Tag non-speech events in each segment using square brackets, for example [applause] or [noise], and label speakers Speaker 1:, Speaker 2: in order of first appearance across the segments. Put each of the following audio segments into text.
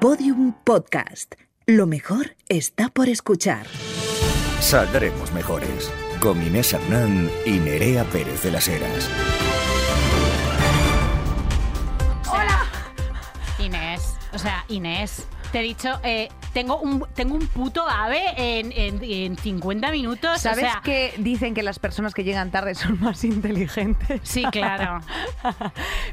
Speaker 1: Podium Podcast. Lo mejor está por escuchar.
Speaker 2: Saldremos mejores. Con Inés Hernán y Nerea Pérez de las Heras.
Speaker 3: Inés, o sea, Inés, te he dicho, eh, tengo, un, tengo un puto ave en, en, en 50 minutos.
Speaker 4: ¿Sabes
Speaker 3: o sea,
Speaker 4: que dicen que las personas que llegan tarde son más inteligentes?
Speaker 3: Sí, claro. [laughs]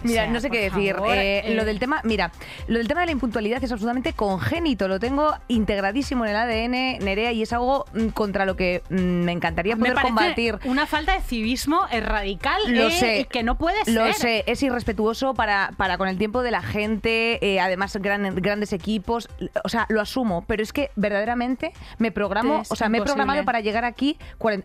Speaker 4: mira,
Speaker 3: O sea,
Speaker 4: no sé qué decir.
Speaker 3: favor,
Speaker 4: Eh,
Speaker 3: eh.
Speaker 4: Lo del tema, mira, lo del tema de la impuntualidad es absolutamente congénito. Lo tengo integradísimo en el ADN, Nerea, y es algo mm, contra lo que mm, me encantaría poder combatir.
Speaker 3: una falta de civismo eh, radical
Speaker 4: Lo
Speaker 3: eh,
Speaker 4: sé.
Speaker 3: y que no puede ser.
Speaker 4: Lo sé, es irrespetuoso para, para con el tiempo de la gente, además gran- grandes equipos, o sea, lo asumo, pero es que verdaderamente me programo,
Speaker 3: Es
Speaker 4: o sea, me he programado para llegar aquí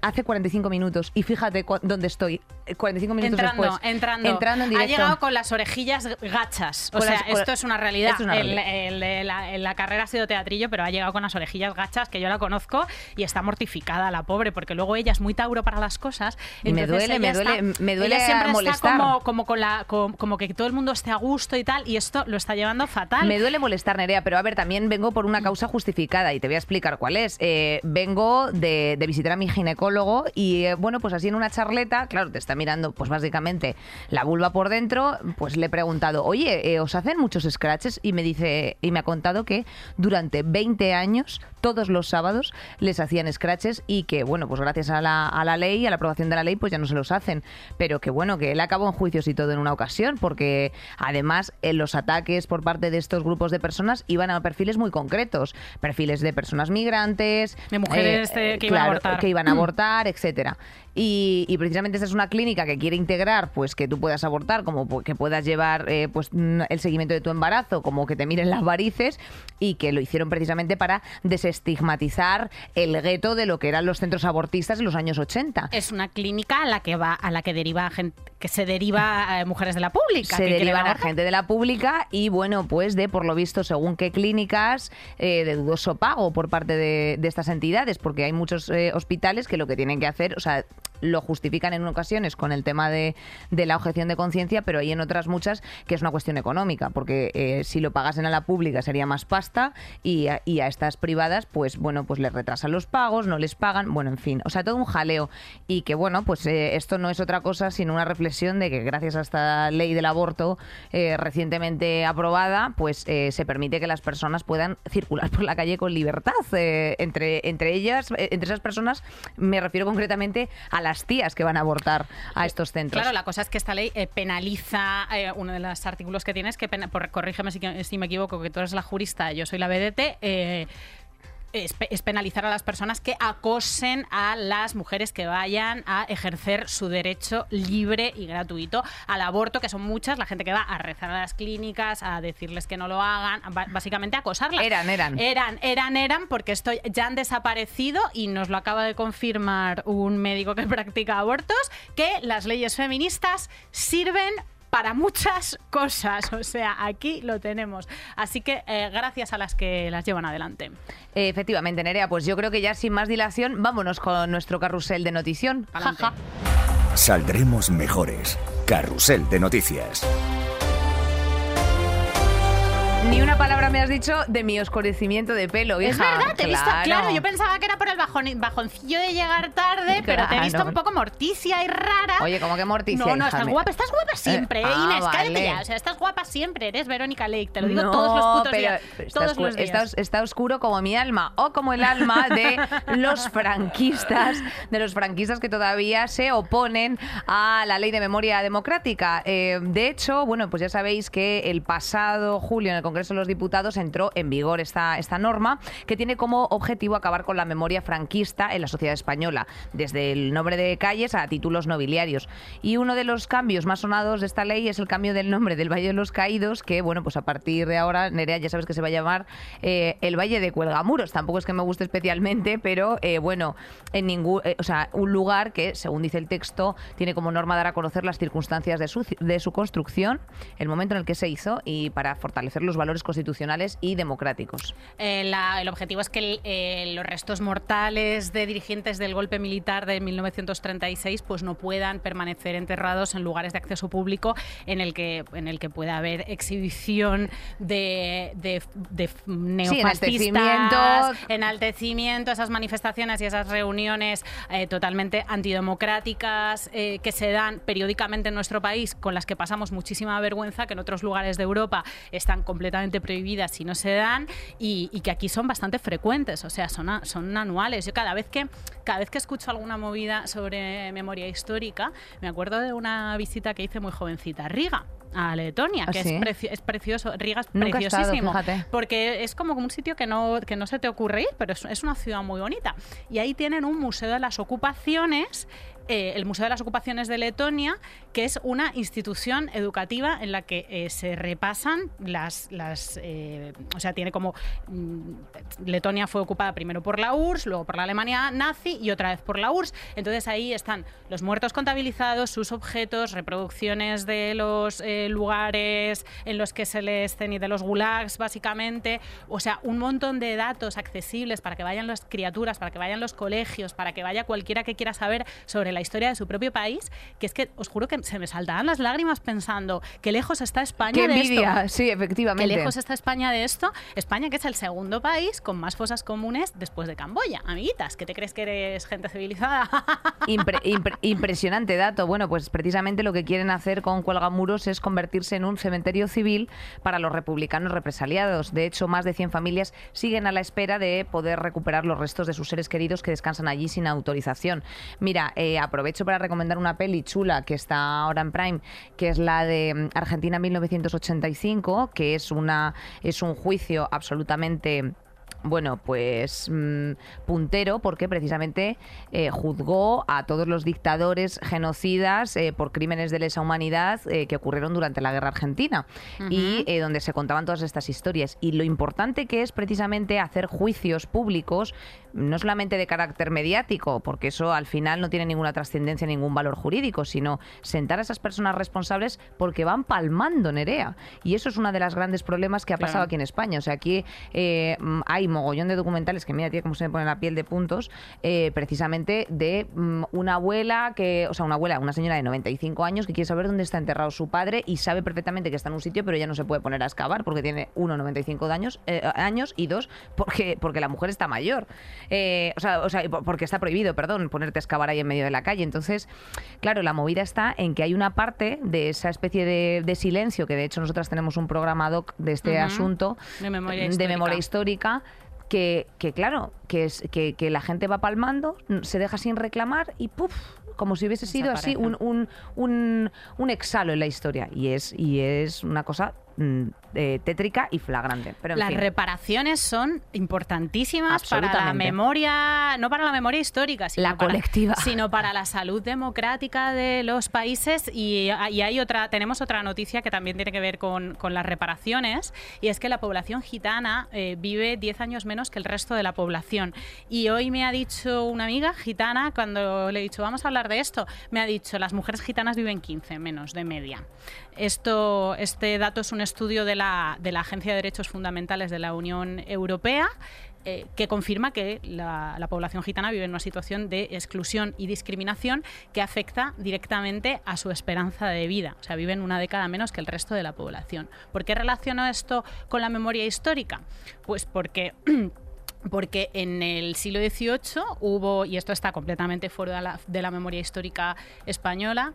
Speaker 4: hace 45 minutos y fíjate dónde estoy, eh, 45 minutos
Speaker 3: Entrando,
Speaker 4: después.
Speaker 3: entrando.
Speaker 4: Entrando en
Speaker 3: ha llegado con las orejillas gachas. O
Speaker 4: Con
Speaker 3: sea,
Speaker 4: las-
Speaker 3: esto es una realidad.
Speaker 4: es una
Speaker 3: El-
Speaker 4: realidad.
Speaker 3: el- el- la, la carrera ha sido teatrillo, pero ha llegado con las orejillas gachas, que yo la conozco, y está mortificada la pobre, porque luego ella es muy tauro para las cosas.
Speaker 4: Me duele, me duele-
Speaker 3: está-
Speaker 4: me duele
Speaker 3: ella siempre
Speaker 4: molestar.
Speaker 3: está como, como, con la, como, como que todo el mundo esté a gusto y tal, y esto lo está llevando fatal.
Speaker 4: Me duele molestar, Nerea, pero a ver, también vengo por una causa justificada y te voy a explicar cuál es. Eh, vengo de, visitar a mi ginecólogo y, eh, bueno, pues así en una charleta, claro, te está mirando, pues básicamente la vulva por dentro, pues le he preguntado, oye, eh, ¿os hacen muchos scratches? Y me dice, y me ha contado que durante 20 años, todos los sábados, les hacían scratches y que, bueno, pues gracias a la, a la ley, a la aprobación de la ley, pues ya no se los hacen. Pero que, bueno, que él acabó en juicios y todo en una ocasión, porque además en los ataques por parte de estos grupos de personas iban a perfiles muy concretos, perfiles de personas migrantes,
Speaker 3: De mujeres, eh, que iban a
Speaker 4: claro, que iban a [clears throat] abortar, etcétera. Y, y precisamente esta es una clínica que quiere integrar, pues que tú puedas abortar, como que puedas llevar eh, pues el seguimiento de tu embarazo, como que te miren las varices y que lo hicieron precisamente para desestigmatizar el gueto de lo que eran los centros abortistas en los años 80.
Speaker 3: Es una clínica a la que va, a la que deriva gente, que se deriva a mujeres de la pública.
Speaker 4: se derivan a gente de la pública y bueno, pues de por lo visto, según qué clínicas, eh, de dudoso pago por parte de, de estas entidades, porque hay muchos eh, hospitales que lo que tienen que hacer, o sea, lo justifican en ocasiones con el tema de, de la objeción de conciencia, pero hay en otras muchas que es una cuestión económica, porque eh, si lo pagasen a la pública sería más pasta y a, y a estas privadas, pues bueno, pues les retrasan los pagos, no les pagan, bueno, en fin, o sea, todo un jaleo y que bueno, pues eh, esto no es otra cosa sino una reflexión de que gracias a esta ley del aborto eh, recientemente aprobada, pues eh, se permite que las personas puedan circular por la calle con libertad. Entre, entre ellas, entre esas personas, me refiero concretamente a las tías que van a abortar a estos centros.
Speaker 3: Claro, la cosa es que esta ley eh, penaliza, eh, uno de los artículos que tienes, que pena- por- corrígeme si, si me equivoco, que tú eres la jurista, yo soy la BDT, eh, es, pe- es penalizar a las personas que acosen a las mujeres que vayan a ejercer su derecho libre y gratuito al aborto, que son muchas, la gente que va a rezar a las clínicas, a decirles que no lo hagan, básicamente a acosarlas.
Speaker 4: Eran, eran.
Speaker 3: Eran, eran, eran, porque esto ya han desaparecido y nos lo acaba de confirmar un médico que [laughs] practica abortos, que las leyes feministas sirven para muchas cosas. O sea, aquí lo tenemos. Así que eh, gracias a las que las llevan adelante.
Speaker 4: Efectivamente, Nerea, pues yo creo que ya sin más dilación, vámonos con nuestro carrusel de notición.
Speaker 3: Adelante.
Speaker 2: Saldremos mejores. Carrusel de noticias.
Speaker 4: Ni una palabra me has dicho de mi oscurecimiento de pelo, hija.
Speaker 3: Es verdad, te he visto, claro, yo pensaba que era por el bajón- bajoncillo de llegar tarde, pero te he visto un poco morticia y rara.
Speaker 4: Oye, como que morticia,
Speaker 3: No, no,
Speaker 4: hija,
Speaker 3: estás guapa, estás guapa siempre,
Speaker 4: Eh,
Speaker 3: ¿eh,
Speaker 4: ah,
Speaker 3: Inés, cállate ya. O sea, estás guapa siempre, eres Verónica Lake, te lo digo
Speaker 4: No,
Speaker 3: todos los putos
Speaker 4: pero
Speaker 3: días.
Speaker 4: está,
Speaker 3: Todos los días.
Speaker 4: está está oscuro como mi alma o como el alma de [laughs] los franquistas, de los franquistas que todavía se oponen a la ley de memoria democrática. Eh, de hecho, bueno, pues ya sabéis que el pasado julio en el Congreso de los Diputados entró en vigor esta, esta norma que tiene como objetivo acabar con la memoria franquista en la sociedad española, desde el nombre de calles a títulos nobiliarios. Y uno de los cambios más sonados de esta ley es el cambio del nombre del Valle de los Caídos, que bueno, pues a partir de ahora, Nerea, ya sabes que se va a llamar eh, el Valle de Cuelgamuros. Tampoco es que me guste especialmente, pero eh, bueno, en ningún, eh, o sea, un lugar que, según dice el texto, tiene como norma dar a conocer las circunstancias de su, de su construcción, el momento en el que se hizo y para fortalecer los valores constitucionales y democráticos.
Speaker 3: Eh, la- el objetivo es que el- eh, los restos mortales de dirigentes del golpe militar de 1936 pues no puedan permanecer enterrados en lugares de acceso público en el que en el que pueda haber exhibición de, de, de neofascistas,
Speaker 4: enaltecimiento.
Speaker 3: enaltecimiento, esas manifestaciones y esas reuniones eh, totalmente antidemocráticas que se dan periódicamente en nuestro país, con las que pasamos muchísima vergüenza, que en otros lugares de Europa están completamente prohibidas y no se dan, y, y que aquí son bastante frecuentes, o sea, son, a- son anuales. Yo cada vez que cada vez que escucho alguna movida sobre memoria histórica, me acuerdo de una visita que hice muy jovencita a Riga. A Letonia,
Speaker 4: ¿Ah,
Speaker 3: que
Speaker 4: sí?
Speaker 3: es, preci- es precioso. Riga es
Speaker 4: Nunca he estado,
Speaker 3: preciosísimo. Porque es como un sitio que no, que no se te ocurre ir, pero es, es una ciudad muy bonita. Y ahí tienen un museo de las ocupaciones. Eh, el Museo de las Ocupaciones de Letonia, que es una institución educativa en la que eh, se repasan las... las eh, o sea, tiene como... mm, Letonia fue ocupada primero por la URSS, luego por la Alemania nazi y otra vez por la URSS. Entonces ahí están los muertos contabilizados, sus objetos, reproducciones de los lugares en los que se les y de los gulags, básicamente. O sea, un montón de datos accesibles para que vayan las criaturas, para que vayan los colegios, para que vaya cualquiera que quiera saber sobre la historia de su propio país, que es que os juro que se me saltaban las lágrimas pensando qué lejos está España
Speaker 4: ¡Qué
Speaker 3: de esto.
Speaker 4: Sí, efectivamente.
Speaker 3: lejos está España de esto. España, que es el segundo país con más fosas comunes después de Camboya. Amiguitas, ¿qué te crees que eres gente civilizada? [laughs]
Speaker 4: Impre- impre- impresionante dato. Bueno, pues precisamente lo que quieren hacer con Cuelgamuros es convertirse en un cementerio civil para los republicanos represaliados. De hecho, más de 100 familias siguen a la espera de poder recuperar los restos de sus seres queridos que descansan allí sin autorización. Mira, eh, aprovecho para recomendar una peli chula que está ahora en Prime, que es la de mm, Argentina 1985, que es una es un juicio absolutamente bueno, pues mm, puntero porque precisamente eh, juzgó a todos los dictadores genocidas eh, por crímenes de lesa humanidad eh, que ocurrieron durante la guerra argentina y donde se contaban todas estas historias. Y lo importante que es precisamente hacer juicios públicos, no solamente de carácter mediático, porque eso al final no tiene ninguna trascendencia, ningún valor jurídico, sino sentar a esas personas responsables porque van palmando Nerea. Y eso es uno de los grandes problemas que ha
Speaker 3: Claro.
Speaker 4: pasado aquí en España. O sea, aquí eh, hay mogollón de documentales que mira, tío, cómo se me pone la piel de puntos, eh, precisamente de mm, una abuela que, o sea, una abuela, una señora de 95 años que quiere saber dónde está enterrado su padre y sabe perfectamente que está en un sitio, pero ya no se puede poner a excavar porque tiene uno 95 de años, eh, años y dos porque porque la mujer está mayor. Eh, o sea, o sea, porque está prohibido, perdón, ponerte a excavar ahí en medio de la calle. Entonces, claro, la movida está en que hay una parte de esa especie de, de silencio que de hecho nosotras tenemos un programa doc de este asunto
Speaker 3: De memoria
Speaker 4: de
Speaker 3: histórica.
Speaker 4: memoria histórica que, que claro, que, es, que, que la gente va palmando, se deja sin reclamar y ¡puf! como si hubiese sido así un, un, un, un exhalo en la historia. Y es, y es una cosa mm, eh, tétrica y flagrante. Pero en
Speaker 3: Las
Speaker 4: fin.
Speaker 3: reparaciones son importantísimas para la memoria, no para la memoria histórica, sino
Speaker 4: La
Speaker 3: para-
Speaker 4: colectiva.
Speaker 3: sino para [laughs] la salud democrática de los países. Y, y hay otra, tenemos otra noticia que también tiene que ver con, con las reparaciones, y es que la población gitana eh, vive 10 años menos que el resto de la población. Y hoy me ha dicho una amiga gitana, cuando le he dicho, vamos a hablar de esto, me ha dicho, las mujeres gitanas viven 15 menos de media. Esto, este dato es un estudio de la, de la Agencia de Derechos Fundamentales de la Unión Europea eh, que confirma que la, la población gitana vive en una situación de exclusión y discriminación que afecta directamente a su esperanza de vida. O sea, viven una década menos que el resto de la población. ¿Por qué relaciono esto con la memoria histórica? Pues porque... [clears throat] Porque en el siglo XVIII hubo, y esto está completamente fuera de la memoria histórica española,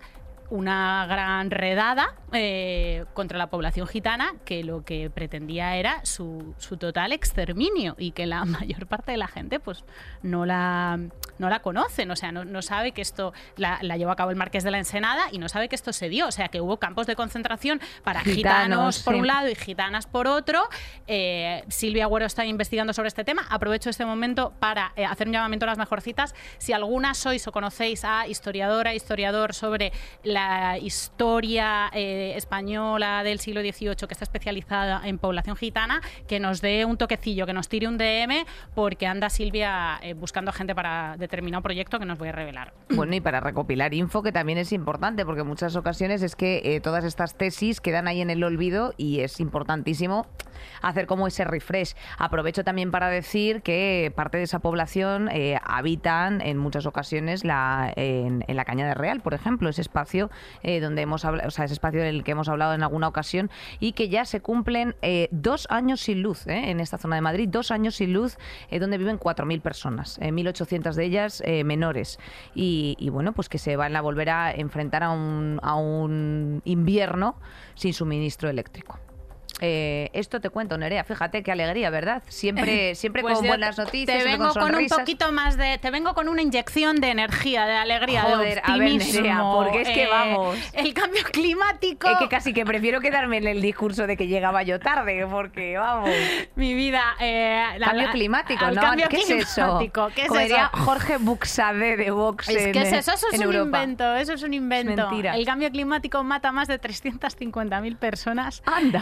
Speaker 3: una gran redada eh, contra la población gitana que lo que pretendía era su, su total exterminio y que la [laughs] mayor parte de la gente pues no la, no la conocen, o sea, no, no sabe que esto la, la llevó a cabo el Marqués de la Ensenada y no sabe que esto se dio, o sea, que hubo campos de concentración para
Speaker 4: Gitanos,
Speaker 3: gitanos, por
Speaker 4: sí.
Speaker 3: un lado y gitanas por otro. Eh, Silvia Agüero está investigando sobre este tema. Aprovecho este momento para eh, hacer un llamamiento a las mejorcitas. Si alguna sois o conocéis a historiadora, historiador sobre la historia eh, española del siglo XVIII que está especializada en población gitana, que nos dé un toquecillo, que nos tire un DM, porque anda Silvia eh, buscando gente para determinado proyecto que nos voy a revelar.
Speaker 4: Bueno, y para recopilar info, que también es importante, porque en muchas ocasiones es que eh, todas estas tesis quedan ahí en el olvido y es importantísimo hacer como ese refresh. Aprovecho también para decir que parte de esa población eh, habitan en muchas ocasiones la, en, en la Cañada Real, por ejemplo, ese espacio eh, donde hemos hablado, o sea, ese espacio del que hemos hablado en alguna ocasión y que ya se cumplen eh, dos años sin luz eh, en esta zona de Madrid, dos años sin luz donde viven 4.000 personas, eh, 1.800 de ellas menores. Y, bueno, pues que se van a volver a enfrentar a un invierno sin suministro eléctrico. Eh, esto te cuento, Nerea. Fíjate qué alegría, ¿verdad? Siempre, [laughs] siempre
Speaker 3: Pues
Speaker 4: con
Speaker 3: yo
Speaker 4: buenas noticias,
Speaker 3: Te
Speaker 4: siempre
Speaker 3: vengo
Speaker 4: con
Speaker 3: con, un poquito más de. Te vengo con una inyección de energía, de alegría,
Speaker 4: Joder,
Speaker 3: de
Speaker 4: a ver,
Speaker 3: optimismo.
Speaker 4: Nerea, porque es que
Speaker 3: Eh,
Speaker 4: vamos.
Speaker 3: El cambio climático.
Speaker 4: Es que casi que prefiero quedarme en el discurso de que llegaba yo tarde, porque vamos.
Speaker 3: Mi vida. eh, la-
Speaker 4: Cambio climático, ¿no?
Speaker 3: cambio
Speaker 4: ¿Qué es eso?
Speaker 3: climático, ¿Qué es eso?
Speaker 4: Jorge Buxade de Vox.
Speaker 3: Es
Speaker 4: en,
Speaker 3: que es eso, eso es un
Speaker 4: Europa.
Speaker 3: invento, eso es un invento.
Speaker 4: mentira.
Speaker 3: El cambio climático mata a más de 350.000 personas
Speaker 4: Anda.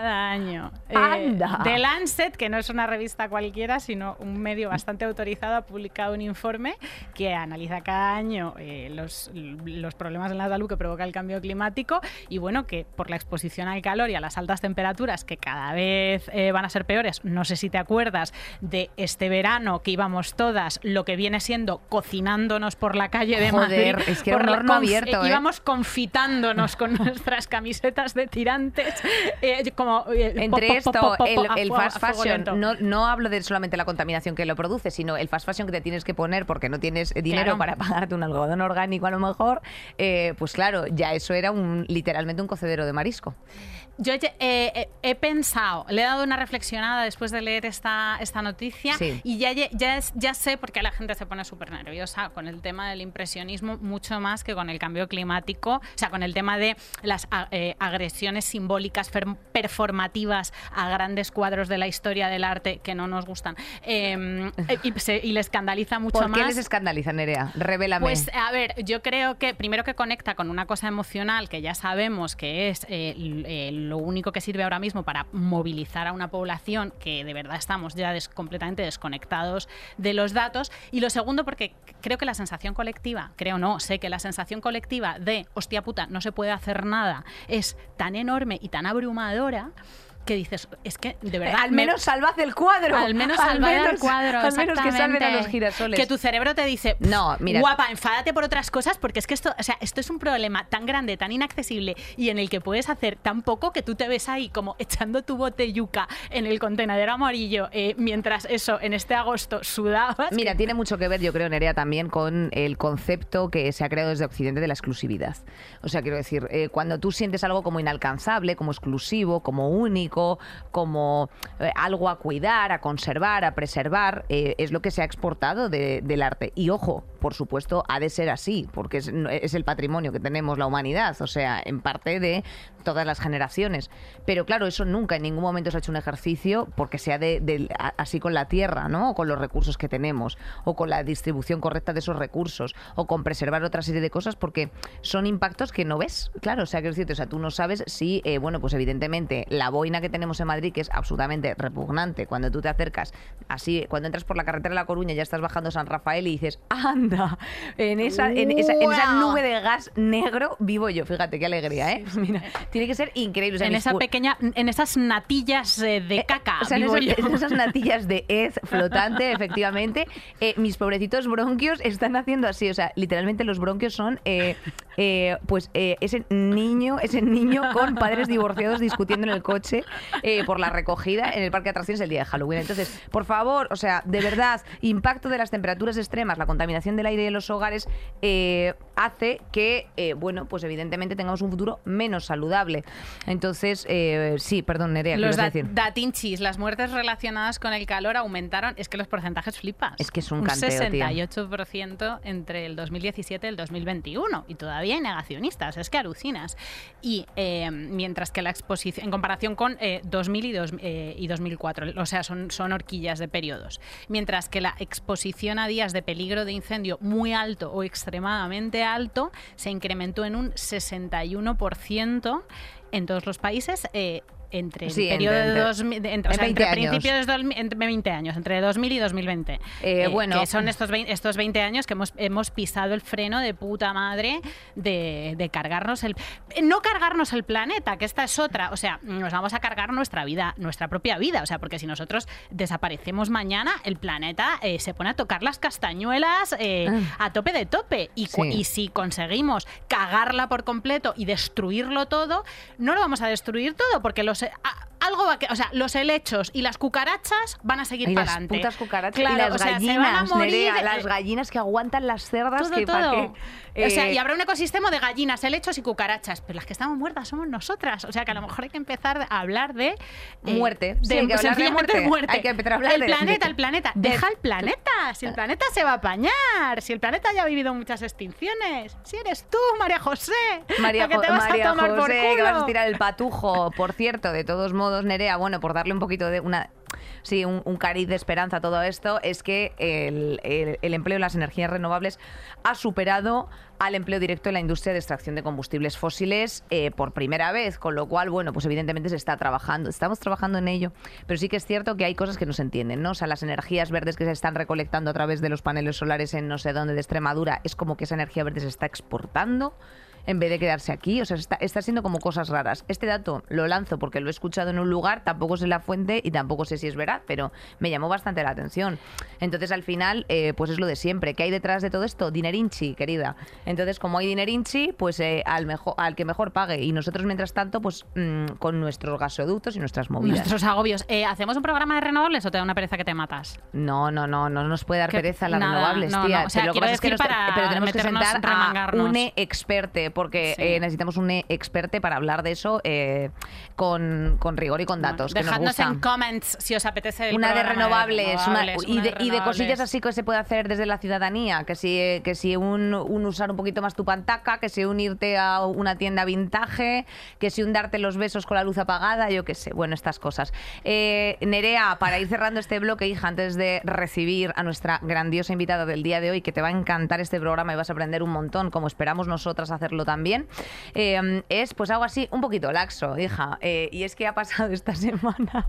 Speaker 3: Cada año. Eh,
Speaker 4: Anda.
Speaker 3: The Lancet, que no es una revista cualquiera, sino un medio bastante autorizado, ha publicado un informe que analiza cada año eh, los, los problemas en la salud que provoca el cambio climático y bueno, que por la exposición al calor y a las altas temperaturas que cada vez eh, van a ser peores, no sé si te acuerdas de este verano que íbamos todas lo que viene siendo cocinándonos por la calle de
Speaker 4: Joder,
Speaker 3: Madrid.
Speaker 4: es que
Speaker 3: por
Speaker 4: horno abierto, ¿eh?
Speaker 3: Íbamos confitándonos con [laughs] nuestras camisetas de tirantes. eh, como,
Speaker 4: Entre
Speaker 3: po-
Speaker 4: esto,
Speaker 3: po- po-
Speaker 4: el, fast fashion, no, no hablo de solamente la contaminación que lo produce, sino el fast fashion que te tienes que poner porque no tienes dinero
Speaker 3: Claro.
Speaker 4: para pagarte un algodón orgánico a lo mejor, eh, pues claro, ya eso era un literalmente un cocedero de marisco.
Speaker 3: Yo he, eh, he pensado, le he dado una reflexionada después de leer esta, esta noticia
Speaker 4: Sí.
Speaker 3: y ya, ya, ya, sé por qué la gente se pone súper nerviosa con el tema del impresionismo, mucho más que con el cambio climático, o sea, con el tema de las eh, agresiones simbólicas performativas a grandes cuadros de la historia del arte que no nos gustan. Eh, y, se- y le escandaliza mucho
Speaker 4: ¿Por
Speaker 3: más.
Speaker 4: qué les escandaliza, Nerea? Revélame.
Speaker 3: Pues a ver, yo creo que primero que conecta con una cosa emocional que ya sabemos que es eh, l- eh, lo único que sirve ahora mismo para movilizar a una población que de verdad estamos ya completamente desconectados de los datos. Y lo segundo porque creo que la sensación colectiva, creo no, sé que la sensación colectiva de hostia puta, no se puede hacer nada, es tan enorme y tan abrumadora que dices, es que de verdad...
Speaker 4: al
Speaker 3: me-
Speaker 4: menos salvad el cuadro.
Speaker 3: al menos [laughs]
Speaker 4: Al
Speaker 3: salvar
Speaker 4: menos-
Speaker 3: el cuadro.
Speaker 4: Al menos que salven a los girasoles.
Speaker 3: Que tu cerebro te dice,
Speaker 4: No, mira.
Speaker 3: guapa, enfádate por otras cosas, porque es que esto, o sea, esto es un problema tan grande, tan inaccesible y en el que puedes hacer tan poco que tú te ves ahí como echando tu bote yuca en el contenedor amarillo, eh, mientras eso, en este agosto sudabas.
Speaker 4: Mira,
Speaker 3: que-
Speaker 4: tiene mucho que ver, yo creo, Nerea, también con el concepto que se ha creado desde Occidente de la exclusividad. O sea, quiero decir, eh, cuando tú sientes algo como inalcanzable, como exclusivo, como único, como eh, algo a cuidar, a conservar, a preservar, eh, es lo que se ha exportado de- del arte. Y ojo, por supuesto, ha de ser así, porque es, es el patrimonio que tenemos la humanidad, o sea, en parte de todas las generaciones. Pero claro, eso nunca en ningún momento se ha hecho un ejercicio porque sea de, así con la tierra, ¿no? O con los recursos que tenemos, o con la distribución correcta de esos recursos, o con preservar otra serie de cosas, porque son impactos que no ves. Claro, o sea, quiero decirte, o sea, tú no sabes si, eh, bueno, pues evidentemente la boina que tenemos en Madrid, que es absolutamente repugnante, cuando tú te acercas, así, cuando entras por la carretera de La Coruña, ya estás bajando San Rafael y dices, anda, [laughs] en esa, en esa, en esa
Speaker 3: ¡Guau!
Speaker 4: nube de gas negro vivo yo. Fíjate qué alegría, ¿eh? Mira, tiene que ser increíble. o sea,
Speaker 3: en esa pequeña, en esas natillas eh, de caca.
Speaker 4: o sea, en esas,
Speaker 3: yo.
Speaker 4: en esas natillas de [laughs] hez flotante, efectivamente, eh, mis pobrecitos bronquios están haciendo así. O sea, literalmente los bronquios son, eh, eh, pues, eh, ese niño, ese niño con padres divorciados discutiendo en el coche eh, por la recogida en el parque de atracciones el día de Halloween. Entonces, por favor, o sea, de verdad, impacto de las temperaturas extremas, la contaminación del aire de los hogares eh, hace que, eh, bueno, pues evidentemente tengamos un futuro menos saludable. Entonces, eh, sí, perdón, Nerea, ¿qué
Speaker 3: Los da-
Speaker 4: decir?
Speaker 3: datinchis, las muertes relacionadas con el calor aumentaron. Es que los porcentajes flipas.
Speaker 4: Es que es un canteo, tío.
Speaker 3: 68% entre el 2017 y el 2021. Y todavía hay negacionistas, es que alucinas. Y mientras que la exposición, en comparación con eh, 2000 y, dos- y 2004, o sea, son, son horquillas de periodos, mientras que la exposición a días de peligro de incendio muy alto o extremadamente alto se incrementó en un 61% en todos los países. eh, entre el
Speaker 4: Sí,
Speaker 3: periodo de 2000, de- entre, o sea,
Speaker 4: 20
Speaker 3: entre
Speaker 4: años.
Speaker 3: principios de 2000 entre 20 años, entre 2000 y 2020.
Speaker 4: Eh, bueno.
Speaker 3: que son estos 20, estos 20 años que hemos, hemos pisado el freno de puta madre de, de cargarnos el... eh, No cargarnos el planeta, que esta es otra. O sea, nos vamos a cargar nuestra vida, nuestra propia vida. O sea, porque si nosotros desaparecemos mañana, el planeta eh, se pone a tocar las castañuelas eh, a tope de tope. Y, cu-
Speaker 4: Ah. Sí.
Speaker 3: y si conseguimos cagarla por completo y destruirlo todo, no lo vamos a destruir todo, porque los... a- algo va a que, o sea, los helechos y las cucarachas van a seguir para
Speaker 4: las
Speaker 3: adelante.
Speaker 4: putas cucarachas
Speaker 3: Claro,
Speaker 4: y las
Speaker 3: o sea,
Speaker 4: gallinas,
Speaker 3: se van a morir,
Speaker 4: Nerea, las gallinas que aguantan las cerdas
Speaker 3: todo,
Speaker 4: que
Speaker 3: todo. o sea,
Speaker 4: eh,
Speaker 3: y habrá un ecosistema de gallinas, helechos y cucarachas, pero las que estamos muertas somos nosotras. O sea, que a lo mejor hay que empezar a hablar de eh,
Speaker 4: Muerte. Sí,
Speaker 3: de,
Speaker 4: hay que hablar de muerte. Hay que empezar a hablar
Speaker 3: el
Speaker 4: de-
Speaker 3: planeta, el planeta.
Speaker 4: de-
Speaker 3: Deja el planeta. Si el planeta se va a apañar, si el planeta ya ha vivido muchas extinciones, si eres tú, María José,
Speaker 4: María,
Speaker 3: la que te vas
Speaker 4: María
Speaker 3: a tomar por
Speaker 4: José, que
Speaker 3: culo.
Speaker 4: vas a tirar el patujo. Por cierto, de todos modos, Nerea, bueno, por darle un poquito de una. Sí, un, cariz de esperanza a todo esto, es que el empleo en las energías renovables ha superado al empleo directo en la industria de extracción de combustibles fósiles eh, por primera vez, con lo cual, bueno, pues evidentemente se está trabajando, estamos trabajando en ello, pero sí que es cierto que hay cosas que no se entienden, ¿no? O sea, las energías verdes que se están recolectando a través de los paneles solares en no sé dónde de Extremadura, es como que esa energía verde se está exportando en vez de quedarse aquí. O sea, está, está siendo como cosas raras. Este dato lo lanzo porque lo he escuchado en un lugar, tampoco sé la fuente y tampoco sé si es verdad, pero me llamó bastante la atención. Entonces, al final, eh, pues es lo de siempre. ¿Qué hay detrás de todo esto? Dinerinchi, querida. Entonces, como hay dinerinchi, pues eh, al, mejor, al que mejor pague. Y nosotros, mientras tanto, pues mm, con nuestros gasoductos y nuestras movidas.
Speaker 3: Nuestros agobios. Eh, ¿Hacemos un programa de renovables o te da una pereza que te matas?
Speaker 4: No, no, no, no nos puede dar pereza las
Speaker 3: nada,
Speaker 4: renovables,
Speaker 3: no,
Speaker 4: tía.
Speaker 3: no, o sea,
Speaker 4: pero lo que pasa es que
Speaker 3: decir
Speaker 4: nos-
Speaker 3: para
Speaker 4: pero tenemos que sentar a un experte, porque
Speaker 3: Sí.
Speaker 4: eh, necesitamos un experte para hablar de eso eh, con, con rigor y con datos. que nos
Speaker 3: Dejadnos en comments si os apetece el
Speaker 4: Una de renovables, una-
Speaker 3: renovables,
Speaker 4: y,
Speaker 3: una
Speaker 4: de, y de
Speaker 3: renovables.
Speaker 4: cosillas así que se puede hacer desde la ciudadanía, que si, eh, que si un, un usar un poquito más tu pantaca, que si un irte a una tienda vintage, que si un darte los besos con la luz apagada, yo qué sé, bueno, estas cosas. Eh, Nerea, para ir cerrando este bloque, hija, antes de recibir a nuestra grandiosa invitada del día de hoy, que te va a encantar este programa y vas a aprender un montón, como esperamos nosotras hacerlo también, eh, es pues algo así un poquito laxo, hija. Eh, y es que ha pasado esta [laughs] semana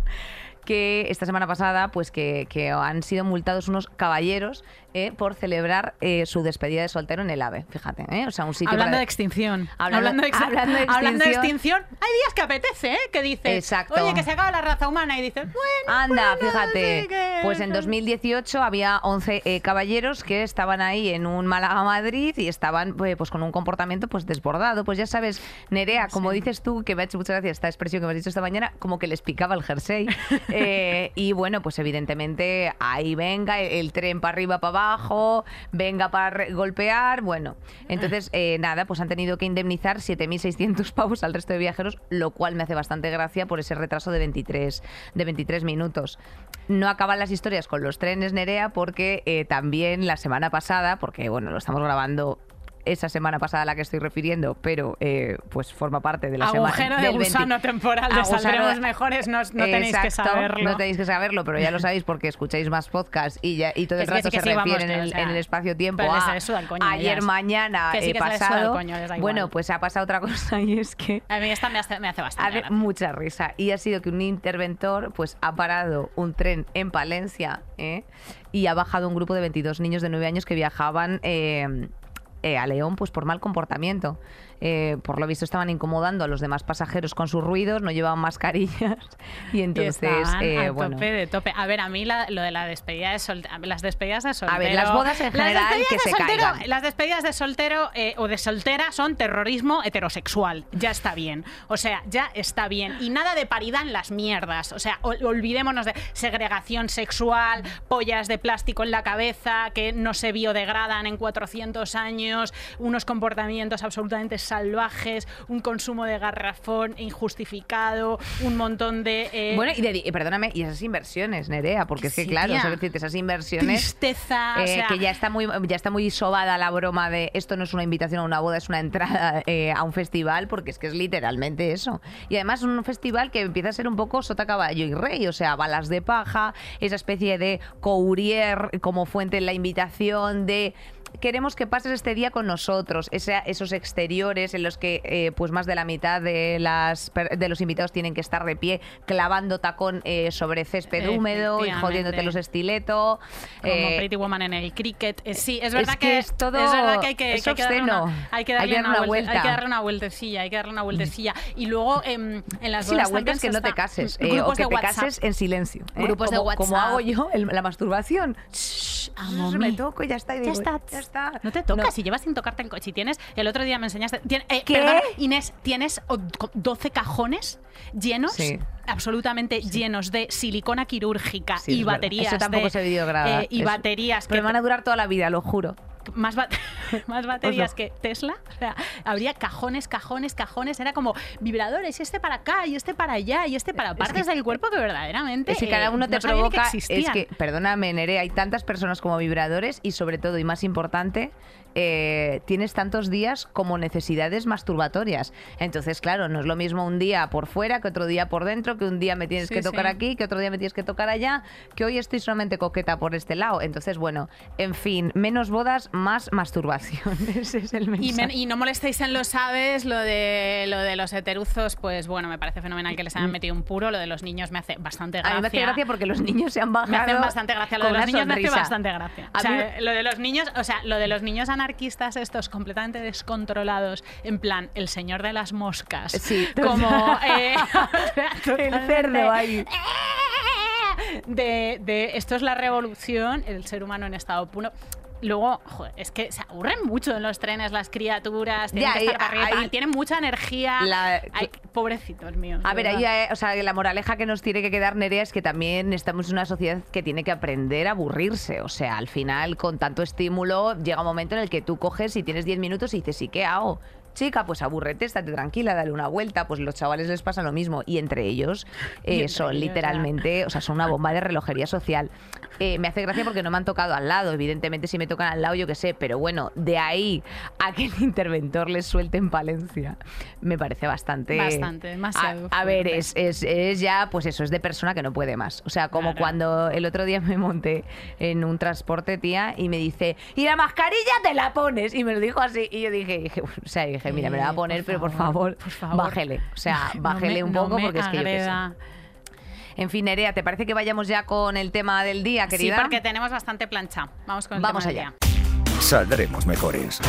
Speaker 4: que esta semana pasada, pues que, que han sido multados unos caballeros eh, por celebrar eh, su despedida de soltero en el AVE. Fíjate, ¿eh? O sea, un sitio
Speaker 3: Hablando
Speaker 4: para-
Speaker 3: de extinción.
Speaker 4: Hablando-
Speaker 3: de, ex-
Speaker 4: hablando de
Speaker 3: hablando de
Speaker 4: extinción.
Speaker 3: extinción, hay días que apetece, ¿eh? Que dices,
Speaker 4: Exacto.
Speaker 3: oye, que se acaba la raza humana y dices, bueno,
Speaker 4: Anda,
Speaker 3: bueno,
Speaker 4: fíjate.
Speaker 3: sí que-
Speaker 4: Pues en 2018 había 11 eh, caballeros que estaban ahí en un Málaga-Madrid y estaban eh, pues con un comportamiento pues desbordado. Pues ya sabes, Nerea, como dices tú, que me ha hecho mucha gracia esta expresión que me has dicho esta mañana, como que les picaba el jersey. [laughs] Eh, y bueno, pues evidentemente ahí venga el, tren para arriba, para abajo, venga para golpear. Bueno, entonces eh, nada, pues han tenido que indemnizar 7.600 pavos al resto de viajeros, lo cual me hace bastante gracia por ese retraso de 23, de 23 minutos. No acaban las historias con los trenes, Nerea, porque eh, también la semana pasada, porque bueno, lo estamos grabando esa semana pasada a la que estoy refiriendo, pero eh, pues forma parte de la semana
Speaker 3: Agujero de
Speaker 4: del 20
Speaker 3: gusano temporal de
Speaker 4: Agusano-
Speaker 3: Saldremos Mejores, no, no tenéis que saberlo.
Speaker 4: No tenéis que saberlo, pero ya lo sabéis porque escucháis más podcasts y, ya, y todo el
Speaker 3: Que
Speaker 4: rato
Speaker 3: que
Speaker 4: se
Speaker 3: sí, vamos,
Speaker 4: refiere en, el,
Speaker 3: o sea,
Speaker 4: en el espacio-tiempo a
Speaker 3: coño
Speaker 4: ayer, mañana,
Speaker 3: Que sí,
Speaker 4: eh,
Speaker 3: que
Speaker 4: pasado.
Speaker 3: coño,
Speaker 4: bueno, pues ha pasado otra [laughs] cosa y es que
Speaker 3: A mí esta me hace, me hace bastante
Speaker 4: hace mucha risa y ha sido que un interventor pues ha parado un tren en Palencia ¿eh? y ha bajado un grupo de 22 niños de 9 años que viajaban eh, eh, a León pues por mal comportamiento. Eh, por lo visto estaban incomodando a los demás pasajeros con sus ruidos, no llevaban mascarillas [laughs] y
Speaker 3: Y
Speaker 4: entonces
Speaker 3: estaban
Speaker 4: eh,
Speaker 3: a
Speaker 4: bueno.
Speaker 3: tope de tope. A ver, a mí la- lo de la despedida de soltero, las despedidas de soltero.
Speaker 4: ver, las bodas en general que
Speaker 3: de
Speaker 4: se
Speaker 3: soltero-
Speaker 4: caigan.
Speaker 3: Las despedidas de soltero o de soltera son terrorismo heterosexual. Ya está bien. O sea, ya está bien. Y nada de paridad en las mierdas. O sea, ol- olvidémonos de segregación sexual, pollas de plástico en la cabeza que no se biodegradan en 400 años. Niños, unos comportamientos absolutamente salvajes, un consumo de garrafón injustificado, un montón de... eh,
Speaker 4: Bueno, y, de- perdóname, y esas inversiones, Nerea, porque es que claro,
Speaker 3: tía.
Speaker 4: o sea, es decir, esas inversiones
Speaker 3: tristeza, o
Speaker 4: eh,
Speaker 3: sea,
Speaker 4: que ya está muy ya está muy sobada la broma de esto no es una invitación a una boda, es una entrada eh, a un festival, porque es que es literalmente eso. Y además un festival que empieza a ser un poco sota caballo y rey, o sea, balas de paja, esa especie de courier como fuente en la invitación de queremos que pases este día con nosotros, Ese- esos exteriores en los que eh, pues más de la mitad de las de los invitados tienen que estar de pie clavando tacón eh, sobre césped húmedo y jodiéndote los estiletos.
Speaker 3: como
Speaker 4: eh,
Speaker 3: Pretty Woman en el cricket. Eh, sí, es
Speaker 4: es
Speaker 3: verdad
Speaker 4: que es todo-
Speaker 3: es verdad que hay que, hay que darle una, hay que darle una,
Speaker 4: una
Speaker 3: vuelta, hay que darle una vueltecilla, hay que darle una vueltecilla. Y luego em, en las
Speaker 4: Sí, la vuelta es que no te cases
Speaker 3: grupos
Speaker 4: o que
Speaker 3: de
Speaker 4: te cases en silencio.
Speaker 3: Grupos de
Speaker 4: como, Como
Speaker 3: WhatsApp.
Speaker 4: hago yo el- la masturbación. Shh, me toco y ya está. y
Speaker 3: Ya
Speaker 4: digo,
Speaker 3: está.
Speaker 4: Ya está.
Speaker 3: No te tocas
Speaker 4: No.
Speaker 3: si llevas sin tocarte en coche. Si tienes, el otro día me enseñaste. tien- eh,
Speaker 4: ¿Qué?
Speaker 3: perdona, Inés, tienes oh, co- 12 cajones llenos,
Speaker 4: Sí.
Speaker 3: Absolutamente llenos de silicona quirúrgica
Speaker 4: Sí,
Speaker 3: y baterías.
Speaker 4: Eso tampoco
Speaker 3: de-
Speaker 4: se videograba.
Speaker 3: eh, y
Speaker 4: Eso.
Speaker 3: baterías
Speaker 4: Pero
Speaker 3: que
Speaker 4: van a durar toda la vida, lo juro.
Speaker 3: más, ba- [laughs] más baterías que Tesla. O sea, habría cajones, cajones, cajones. Era como vibradores, y este para acá, y este para allá, y este para partes del cuerpo que verdaderamente.
Speaker 4: Es que
Speaker 3: eh,
Speaker 4: cada uno te
Speaker 3: no sabía ni que
Speaker 4: provoca. es que, perdóname, Nere, hay tantas personas como vibradores y sobre todo, y más importante, eh, tienes tantos días como necesidades masturbatorias. Entonces, claro, no es lo mismo un día por fuera que otro día por dentro, que un día me tienes
Speaker 3: Sí,
Speaker 4: que tocar
Speaker 3: sí.
Speaker 4: aquí, que otro día me tienes que tocar allá, que hoy estoy solamente coqueta por este lado. Entonces, bueno, en fin, menos bodas, más masturbación. Ese [laughs] es el
Speaker 3: Y,
Speaker 4: mensaje.
Speaker 3: men- y no molestéis en los sabes, lo de lo de los heteruzos, pues bueno, me parece fenomenal que les hayan metido un puro. Lo de los niños me hace bastante
Speaker 4: a
Speaker 3: gracia.
Speaker 4: mí me hace gracia porque los niños se han bajado.
Speaker 3: Me hacen bastante gracia. Lo de los niños me hace bastante gracia.
Speaker 4: A
Speaker 3: O sea,
Speaker 4: mí-
Speaker 3: lo de los niños, o sea, lo de los niños anarquistas estos completamente descontrolados, en plan, el señor de las moscas.
Speaker 4: Sí,
Speaker 3: como eh, [laughs] [laughs]
Speaker 4: El cerdo ahí.
Speaker 3: De, de esto es la revolución, el ser humano en estado puro. Luego, joder, es que se aburren mucho en los trenes las criaturas, tienen
Speaker 4: Ya,
Speaker 3: que estar arriba,
Speaker 4: ahí-
Speaker 3: tienen mucha energía.
Speaker 4: La-
Speaker 3: Ay, pobrecitos míos.
Speaker 4: A ver, ahí, o sea, la moraleja que nos tiene que quedar, Nerea, es que también estamos en una sociedad que tiene que aprender a aburrirse. O sea, al final, con tanto estímulo, llega un momento en el que tú coges y tienes 10 minutos y dices, ¿y qué hago? Chica, pues aburrete, estate tranquila, dale una vuelta. Pues los chavales les pasa lo mismo. Y entre ellos eh,
Speaker 3: Y
Speaker 4: son
Speaker 3: ellos,
Speaker 4: literalmente, o sea, son una bomba de relojería social. Eh, me hace gracia porque no me han tocado al lado. Evidentemente, si me tocan al lado, yo qué sé. Pero bueno, de ahí a que el interventor les suelte en Palencia, me parece bastante.
Speaker 3: Bastante, demasiado
Speaker 4: A, a ver, es, es, es ya, pues eso, es de persona que no puede más. O sea, como
Speaker 3: Claro.
Speaker 4: cuando el otro día me monté en un transporte, tía, y me dice, y la mascarilla te la pones. Y me lo dijo así. Y yo dije, dije, o sea, dije, mira, me la va a poner,
Speaker 3: por
Speaker 4: pero por
Speaker 3: favor,
Speaker 4: favor,
Speaker 3: por favor.
Speaker 4: bájele. O sea,
Speaker 3: No
Speaker 4: bájele
Speaker 3: me-
Speaker 4: un poco porque es que yo qué sé.
Speaker 3: agreda.
Speaker 4: En fin, Nerea, ¿te parece que vayamos ya con el tema del día, querida?
Speaker 3: Sí, porque tenemos bastante plancha. Vamos con el
Speaker 4: Vamos
Speaker 3: tema del
Speaker 4: allá.
Speaker 3: día.
Speaker 2: Saldremos mejores.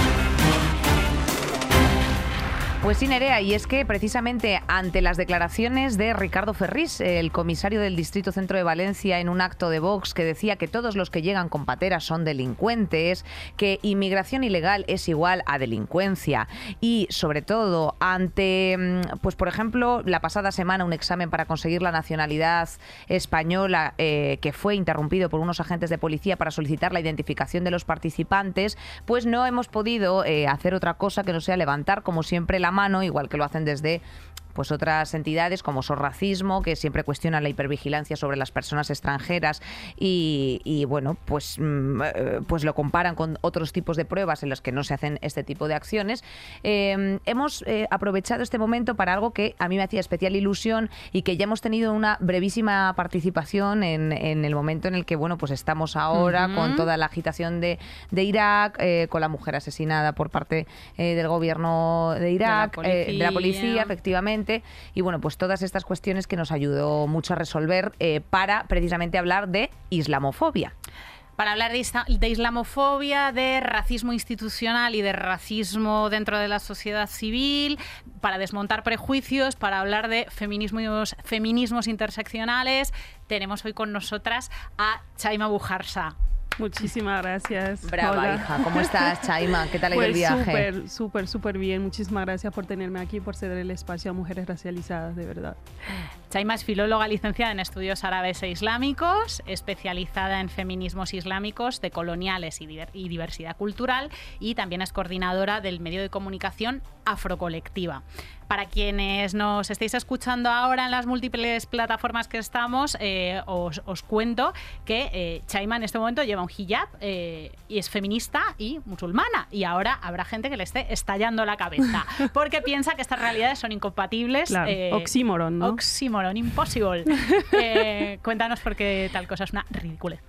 Speaker 4: Pues sí, Nerea, y es que precisamente ante las declaraciones de Ricardo Ferrís, el comisario del Distrito Centro de Valencia, en un acto de Vox que decía que todos los que llegan con pateras son delincuentes, que inmigración ilegal es igual a delincuencia. Y sobre todo ante, mm, pues por ejemplo, la pasada semana un examen para conseguir la nacionalidad española eh, que fue interrumpido por unos agentes de policía para solicitar la identificación de los participantes, pues no hemos podido eh, hacer otra cosa que no sea levantar, como siempre, la mano, igual que lo hacen desde pues otras entidades como SOS Racismo, que siempre cuestionan la hipervigilancia sobre las personas extranjeras y, y, bueno, pues, mm, eh, pues lo comparan con otros tipos de pruebas en los que no se hacen este tipo de acciones. Eh, hemos eh, aprovechado este momento para algo que a mí me hacía especial ilusión y que ya hemos tenido una brevísima participación en, en el momento en el que, bueno, pues estamos ahora con toda la agitación de, de Irak, eh, con la mujer asesinada por parte eh, del gobierno de Irak, eh, de la policía,
Speaker 3: policía.
Speaker 4: efectivamente. Y bueno, pues todas estas cuestiones que nos ayudó mucho a resolver eh, para precisamente hablar de islamofobia.
Speaker 3: Para hablar de, isla- de islamofobia, de racismo institucional y de racismo dentro de la sociedad civil, para desmontar prejuicios, para hablar de feminismos, feminismos interseccionales, tenemos hoy con nosotras a Chaima Bujarsa.
Speaker 5: Muchísimas gracias.
Speaker 4: Brava,
Speaker 5: Hola.
Speaker 4: hija. ¿Cómo estás, Chaima? ¿Qué tal ido el
Speaker 5: Pues
Speaker 4: viaje?
Speaker 5: súper, súper, súper bien. Muchísimas gracias por tenerme aquí, por ceder el espacio a mujeres racializadas, de verdad.
Speaker 3: Chaima es filóloga licenciada en estudios árabes e islámicos, especializada en feminismos islámicos, decoloniales y, y diversidad cultural y también es coordinadora del medio de comunicación Afrocolectiva. Para quienes nos estéis escuchando ahora en las múltiples plataformas que estamos, eh, os, cuento que eh, Chaima en este momento lleva un hijab eh, y es feminista y musulmana. Y ahora habrá gente que le esté estallando la cabeza [laughs] porque piensa que estas realidades son incompatibles.
Speaker 5: Claro, oxímoron, ¿no?
Speaker 3: Oxímoron, impossible. [laughs] cuéntanos por qué tal cosa es una ridiculez.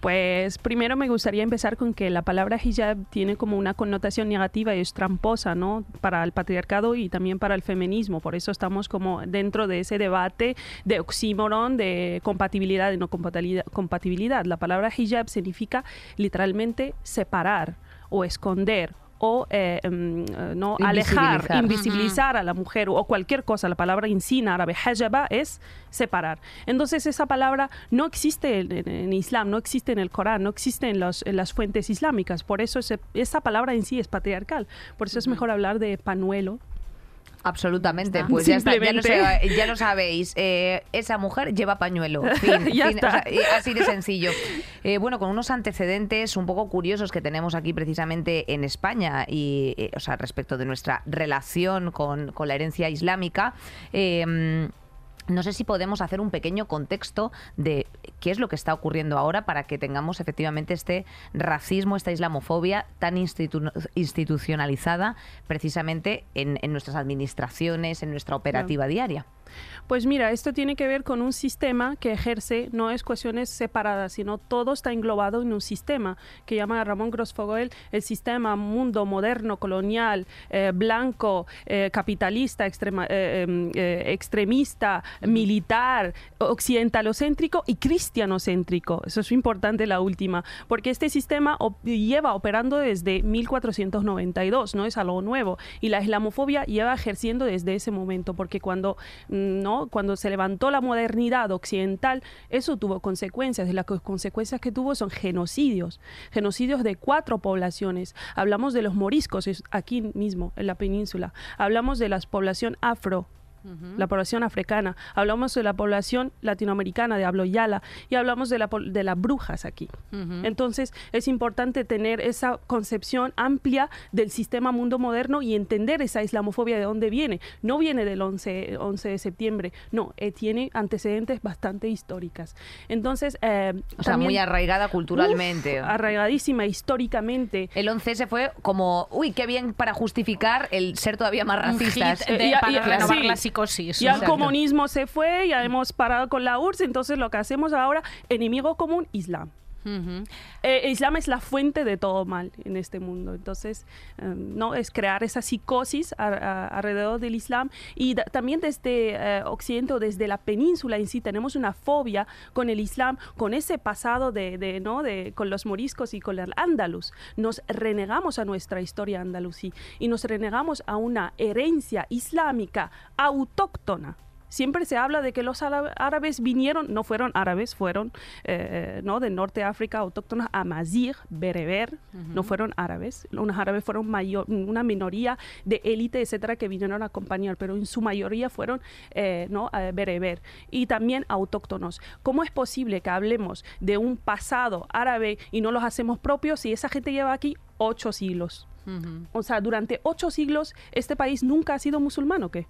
Speaker 5: Pues primero me gustaría empezar con que la palabra hijab tiene como una connotación negativa y es tramposa, ¿no? Para el patriarcado y también para el feminismo. Por eso estamos como dentro de ese debate de oxímoron, de compatibilidad y no compatibilidad. La palabra hijab significa literalmente separar o esconder o eh, em, eh, no alejar, invisibilizar a la mujer o cualquier cosa. La palabra en árabe, hajaba, es separar. Entonces esa palabra no existe en, Islam, no existe en el Corán, no existe en, en las fuentes islámicas. Por eso esa palabra en sí es patriarcal. Por eso es mejor hablar de pañuelo
Speaker 4: Absolutamente, pues ya, está, ya, lo, sabéis. Eh, esa mujer lleva pañuelo. [laughs] así de sencillo. Eh, bueno, con unos antecedentes un poco curiosos que tenemos aquí precisamente en España y, eh, o sea, respecto de nuestra relación con, con la herencia islámica. No sé si podemos hacer un pequeño contexto de qué es lo que está ocurriendo ahora para que tengamos efectivamente este racismo, esta islamofobia tan institucionalizada precisamente en, nuestras administraciones, en nuestra operativa diaria.
Speaker 5: Pues mira, esto tiene que ver con un sistema que ejerce, no es cuestiones separadas, sino todo está englobado en un sistema que llama Ramón Grosfogoel el sistema mundo moderno, colonial, eh, blanco, eh, capitalista, extrema, eh, em, extremista, militar, occidentalocéntrico y cristianocéntrico. Eso es importante la última, porque este sistema lleva operando desde 1492, no es algo nuevo, y la islamofobia lleva ejerciendo desde ese momento, porque cuando ¿no? Cuando se levantó la modernidad occidental, eso tuvo consecuencias. Y las consecuencias que tuvo son genocidios, genocidios de cuatro poblaciones. Hablamos de los moriscos aquí mismo, en la península. Hablamos de la población afro, la población africana, hablamos de la población latinoamericana de Abloyala y hablamos de, la, de las brujas aquí. Entonces es importante tener esa concepción amplia del sistema mundo moderno y entender esa islamofobia de dónde viene. No viene del 11, 11 de septiembre, no, eh, tiene antecedentes bastante históricas. Entonces,
Speaker 4: eh, o sea, muy arraigada culturalmente.
Speaker 5: arraigadísima históricamente.
Speaker 4: El 11 se fue como, uy, qué bien para justificar el ser todavía más racistas.
Speaker 3: Eh, para renovar la
Speaker 5: ya el comunismo se fue, ya hemos parado con la URSS, entonces lo que hacemos ahora, enemigo común, Islam. Eh, Islam es la fuente de todo mal en este mundo. Entonces, em, no es crear esa psicosis alrededor del Islam y también desde eh, Occidente o desde la península en sí tenemos una fobia con el Islam, con ese pasado de, no de con los moriscos y con el andaluz. Nos renegamos a nuestra historia andalusí y nos renegamos a una herencia islámica autóctona siempre se habla de que los árabes vinieron, no fueron árabes, fueron eh, ¿no? de Norte África, autóctonos, amazigh, bereber, no fueron árabes. Los árabes fueron mayor, una minoría de élite, etcétera, que vinieron a acompañar, pero en su mayoría fueron eh, ¿no? bereber y también autóctonos. ¿Cómo es posible que hablemos de un pasado árabe y no los hacemos propios si esa gente lleva aquí ocho siglos? O sea, durante ocho siglos este país nunca ha sido musulmán, ¿o qué?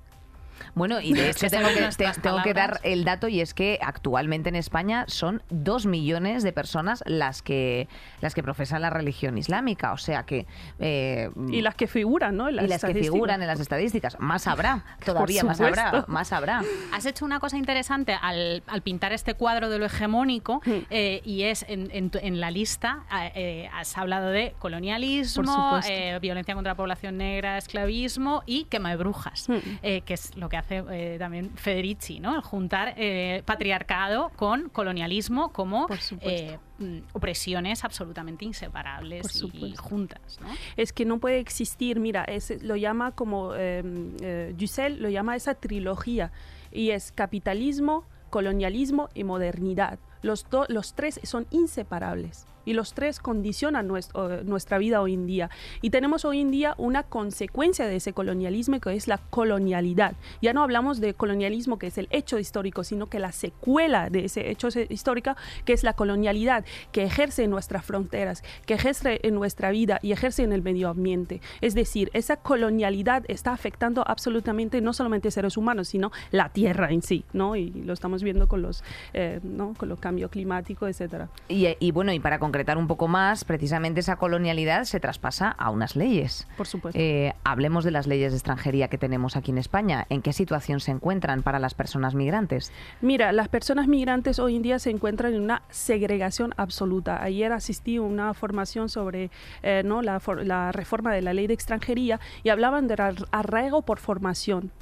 Speaker 4: Bueno, y [laughs] de hecho tengo que, tengo que dar el dato y es que actualmente en España son dos millones de personas las que las que profesan la religión islámica, o sea que
Speaker 5: eh, y las que figuran, ¿no?
Speaker 4: y las que figuran en las estadísticas, más habrá, [laughs] todavía más habrá, más habrá.
Speaker 3: Has hecho una cosa interesante al, pintar este cuadro de lo hegemónico eh, y es en, la lista eh, has hablado de colonialismo, violencia contra la población negra, esclavismo y quema de brujas, hmm. que es lo que hace eh, también Federici, ¿no? El juntar eh, patriarcado con colonialismo como eh, mm, opresiones absolutamente inseparables y juntas.
Speaker 5: Es que no puede existir, mira, es, lo llama como em, Dussel, lo llama esa trilogía y es capitalismo, colonialismo y modernidad Los, do- los tres son inseparables y los tres condicionan nuestro- nuestra vida hoy en día. Y tenemos hoy en día una consecuencia de ese colonialismo que es la colonialidad. Ya no hablamos de colonialismo que es el hecho histórico, sino que la secuela de ese hecho histórico que es la colonialidad que ejerce en nuestras fronteras, que ejerce en nuestra vida y ejerce en el medio ambiente. Es decir, esa colonialidad está afectando absolutamente no solamente seres humanos, sino la tierra en sí, ¿no? Y lo estamos viendo con los, eh, ¿no? con los cambios climáticos, etcétera.
Speaker 4: Y, y bueno, y para concretar un poco más, precisamente esa colonialidad se traspasa a unas leyes.
Speaker 5: Por supuesto.
Speaker 4: Eh, hablemos de las leyes de extranjería que tenemos aquí en España. ¿En qué situación se encuentran para las personas migrantes?
Speaker 5: Mira, las personas migrantes hoy en día se encuentran en una segregación absoluta. Ayer asistí a una formación sobre eh, ¿no? la, for- la reforma de la ley de extranjería y hablaban de ar- arraigo por formación.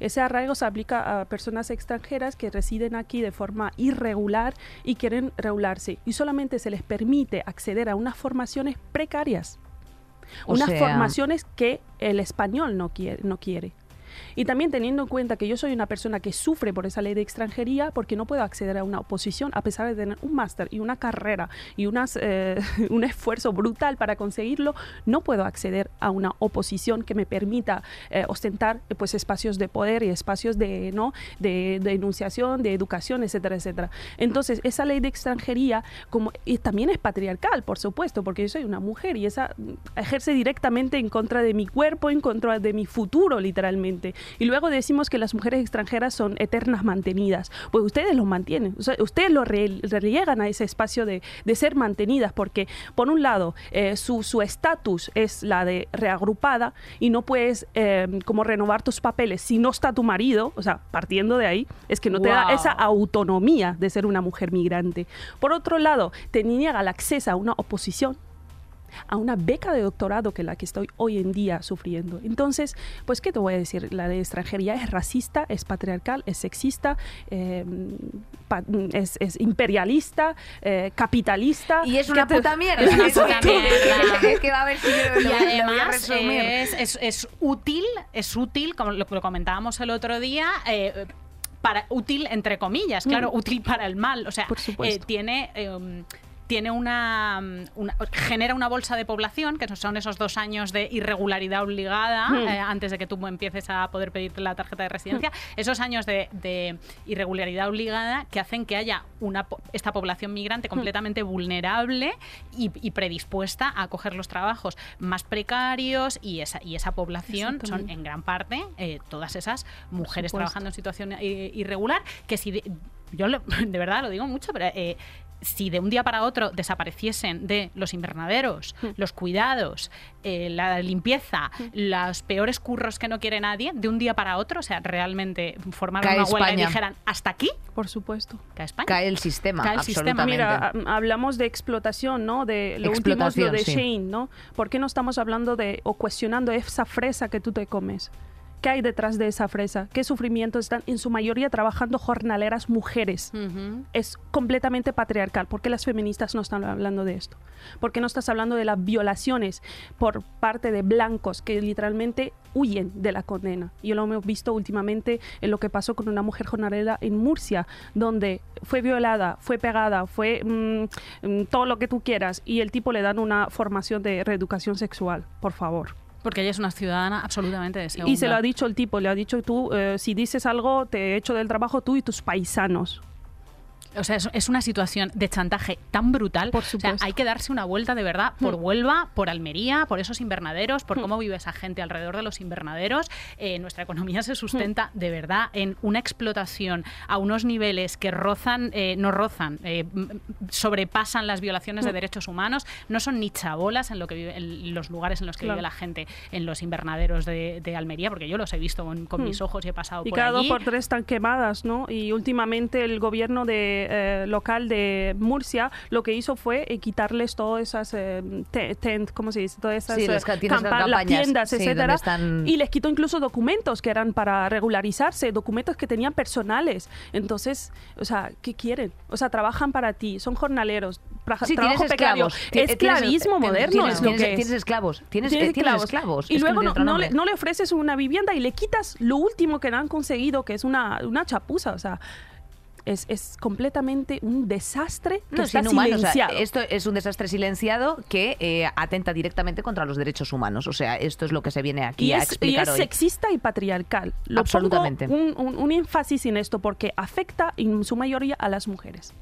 Speaker 5: Ese arraigo se aplica a personas extranjeras que residen aquí de forma irregular y quieren regularse y solamente se les permite acceder a unas formaciones precarias.
Speaker 4: O
Speaker 5: unas
Speaker 4: sea-
Speaker 5: formaciones que el español no quiere. No quiere. Y también teniendo en cuenta que yo soy una persona que sufre por esa ley de extranjería porque no puedo acceder a una oposición a pesar de tener un máster y una carrera y unas, eh, [laughs] un esfuerzo brutal para conseguirlo, no puedo acceder a una oposición que me permita eh, ostentar eh, pues, espacios de poder y espacios de, ¿no? de, de enunciación, de educación, etcétera, etcétera. Entonces, esa ley de extranjería como, también es patriarcal, por supuesto, porque yo soy una mujer y esa mm, ejerce directamente en contra de mi cuerpo, en contra de mi futuro, literalmente. Y luego decimos que las mujeres extranjeras son eternas mantenidas. Pues ustedes los mantienen, o sea, ustedes lo re- reliegan a ese espacio de, de ser mantenidas, porque por un lado eh, su su estatus es la de reagrupada y no puedes eh, como renovar tus papeles si no está tu marido, o sea, partiendo de ahí, es que no te da esa autonomía de ser una mujer migrante. Por otro lado, te niega el acceso a una oposición a una beca de doctorado que la que estoy hoy en día sufriendo. Entonces, pues, ¿qué te voy a decir? La de extranjería es racista, es patriarcal, es sexista, eh, pa- es, es imperialista, eh, capitalista.
Speaker 4: Y es una
Speaker 5: ¿Qué te-
Speaker 4: puta mierda.
Speaker 3: Es una
Speaker 4: Es
Speaker 3: puta mierda.
Speaker 4: Es que va a ver si yo
Speaker 3: Y
Speaker 4: lo, lo voy a
Speaker 3: además es, es- es útil, es útil, como lo, lo comentábamos el otro día, eh, para útil entre comillas, claro, útil para el mal. O sea, eh, tiene. eh, tiene una, una- genera una bolsa de población, que son esos dos años de irregularidad obligada
Speaker 5: Hmm.
Speaker 3: eh, antes de que tú empieces a poder pedirte la tarjeta de residencia, esos años de, de irregularidad obligada que hacen que haya una, esta población migrante completamente vulnerable y, y predispuesta a coger los trabajos más precarios y esa, y esa población son en gran parte eh, todas esas mujeres trabajando en situación irregular que si de, yo lo- [laughs] de verdad lo digo mucho, pero eh, si de un día para otro desapareciesen de los invernaderos,
Speaker 5: Hmm.
Speaker 3: los cuidados, eh, la limpieza, los peores curros que no quiere nadie, de un día para otro, o sea, realmente formaran
Speaker 4: Cae
Speaker 3: una huelga
Speaker 4: España.
Speaker 3: y dijeran hasta aquí,
Speaker 5: Por supuesto.
Speaker 3: cae España.
Speaker 4: Cae el sistema,
Speaker 3: Cae el sistema.
Speaker 4: absolutamente.
Speaker 5: Mira, ha- hablamos de explotación, ¿no? De lo último es lo de
Speaker 4: sí.
Speaker 5: Shane, ¿no? ¿Por qué no estamos hablando de o cuestionando esa fresa que tú te comes? ¿Qué hay detrás de esa fresa? ¿Qué sufrimientos están en su mayoría trabajando jornaleras mujeres? Es completamente patriarcal. ¿Por qué las feministas no están hablando de esto? ¿Por qué no estás hablando de las violaciones por parte de blancos que literalmente huyen de la condena? Yo lo hemos visto últimamente en lo que pasó con una mujer jornalera en Murcia, donde fue violada, fue pegada, fue mm, mm, todo lo que tú quieras y el tipo le dan una formación de reeducación sexual, por favor.
Speaker 3: Porque ella es una ciudadana absolutamente de segunda.
Speaker 5: Y se lo ha dicho el tipo, le ha dicho tú, eh, si dices algo, te echo del trabajo tú y tus paisanos.
Speaker 3: O sea, es, es una situación de chantaje tan brutal.
Speaker 5: Por
Speaker 3: O sea,
Speaker 5: supuesto.
Speaker 3: hay que darse una vuelta de verdad por
Speaker 5: Hmm.
Speaker 3: Huelva, por Almería, por esos invernaderos, por
Speaker 5: Hmm.
Speaker 3: cómo vive esa gente alrededor de los invernaderos. Eh, nuestra economía se sustenta
Speaker 5: Hmm.
Speaker 3: de verdad en una explotación a unos niveles que rozan, eh, no rozan, eh, sobrepasan las violaciones de derechos humanos. No son ni chabolas en, lo que vive, en los lugares en los que
Speaker 5: Claro.
Speaker 3: vive la gente en los invernaderos de, de Almería, porque yo los he visto con, con mis ojos y he pasado
Speaker 5: Y
Speaker 3: por
Speaker 5: cada
Speaker 3: allí.
Speaker 5: dos por tres están quemadas, ¿no? Y últimamente el gobierno de, eh, local de Murcia lo que hizo fue eh, quitarles todas esas eh, tent, ¿cómo se dice? Todas esas
Speaker 4: Sí, las tiendas
Speaker 5: las
Speaker 4: campañas, sí,
Speaker 5: etcétera.
Speaker 4: están-
Speaker 5: Y les quitó incluso documentos que eran para regularizarse, documentos que tenían personales. Entonces, o sea, ¿qué quieren? O sea, trabajan para ti, son jornaleros,
Speaker 4: Sí,
Speaker 5: trabajo
Speaker 4: esclavos. Ti-
Speaker 5: Esclavismo
Speaker 4: tienes-
Speaker 5: moderno
Speaker 4: tienes-
Speaker 5: es lo
Speaker 4: tienes-
Speaker 5: que es.
Speaker 4: Tienes esclavos. Tienes,
Speaker 5: Tienes
Speaker 4: tienes esclavos.
Speaker 5: Y
Speaker 4: Es
Speaker 5: luego
Speaker 4: no
Speaker 5: le, no le ofreces una vivienda y le quitas lo último que no han conseguido, que es una, una chapuza. O sea, es, es completamente un desastre que
Speaker 4: No,
Speaker 5: está
Speaker 4: es inhumano. O sea,
Speaker 5: silenciado.
Speaker 4: esto es un desastre silenciado que eh, atenta directamente contra los derechos humanos. O sea, esto es lo que se viene aquí
Speaker 5: y
Speaker 4: a
Speaker 5: es, y
Speaker 4: explicar
Speaker 5: es
Speaker 4: hoy.
Speaker 5: sexista y patriarcal. Lo
Speaker 4: Absolutamente.
Speaker 5: un, un- un énfasis en esto porque afecta en su mayoría a las mujeres.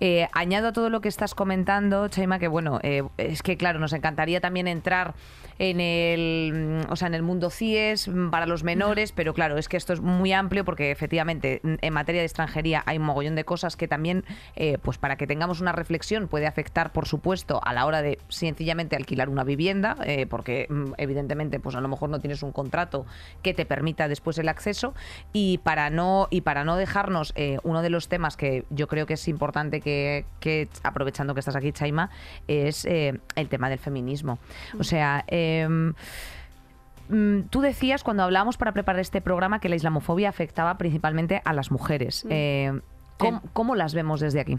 Speaker 4: Eh, añado a todo lo que estás comentando, Chaima, que bueno, eh, es que claro, nos encantaría también entrar en el, mm, o sea, en el mundo CIES mm, para los menores, pero claro, es que esto es muy amplio porque efectivamente mm, en materia de extranjería hay un mogollón de cosas que también, eh, pues para que tengamos una reflexión, puede afectar, por supuesto, a la hora de sencillamente alquilar una vivienda, eh, porque evidentemente, pues a lo mejor no tienes un contrato que te permita después el acceso. Y para no y para no dejarnos eh, uno de los temas que yo creo que es importante que, que, aprovechando que estás aquí Chaima es el tema del feminismo. O sea mm, Tú decías cuando hablábamos para preparar este programa que la islamofobia afectaba principalmente a las mujeres. Eh, ¿cómo, cómo las vemos desde aquí?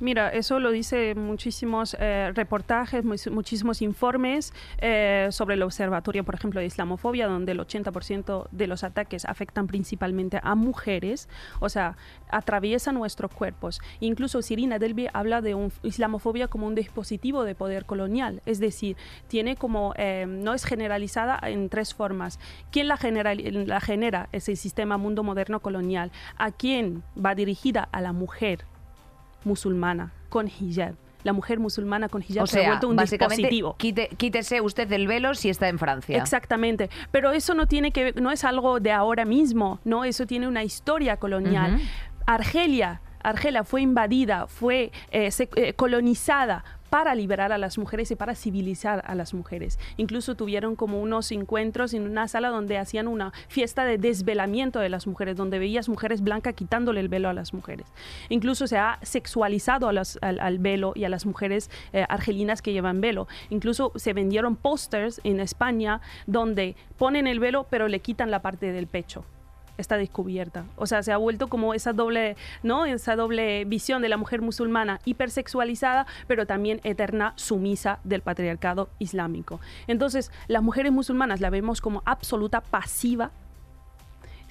Speaker 5: Mira, eso lo dice muchísimos eh, reportajes, mu- muchísimos informes eh, sobre el observatorio, por ejemplo, de islamofobia, donde el 80% de los ataques afectan principalmente a mujeres, o sea, atraviesan nuestros cuerpos. Incluso Sirina Delby habla de un islamofobia como un dispositivo de poder colonial, es decir, tiene como, eh, no es generalizada en tres formas. ¿Quién la, general- la genera? Ese sistema mundo moderno colonial. ¿A quién va dirigida? A la mujer musulmana con hijab. La mujer musulmana con hijab
Speaker 4: o
Speaker 5: se ha vuelto un
Speaker 4: básicamente,
Speaker 5: dispositivo.
Speaker 4: quite- quítese usted el velo si está en Francia.
Speaker 5: Exactamente, pero eso no tiene que no es algo de ahora mismo, no, eso tiene una historia colonial. Argelia, Argelia fue invadida, fue eh, se- eh, colonizada para liberar a las mujeres y para civilizar a las mujeres. Incluso tuvieron como unos encuentros en una sala donde hacían una fiesta de desvelamiento de las mujeres, donde veías mujeres blancas quitándole el velo a las mujeres. Incluso se ha sexualizado al velo y a las mujeres eh, argelinas que llevan velo. Incluso se vendieron pósters en España donde ponen el velo pero le quitan la parte del pecho está descubierta. O sea, se ha vuelto como esa doble, ¿no? Esa doble visión de la mujer musulmana hipersexualizada, pero también eterna sumisa del patriarcado islámico. Entonces, las mujeres musulmanas la vemos como absoluta pasiva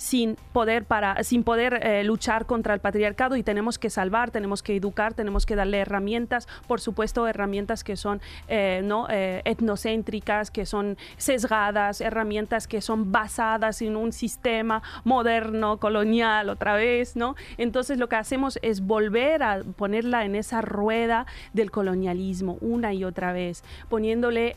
Speaker 5: sin poder para sin poder eh, luchar contra el patriarcado y tenemos que salvar tenemos que educar tenemos que darle herramientas por supuesto herramientas que son eh, no Eh, etnocéntricas que son sesgadas herramientas que son basadas en un sistema moderno colonial otra vez no entonces lo que hacemos es volver a ponerla en esa rueda del colonialismo una y otra vez poniéndole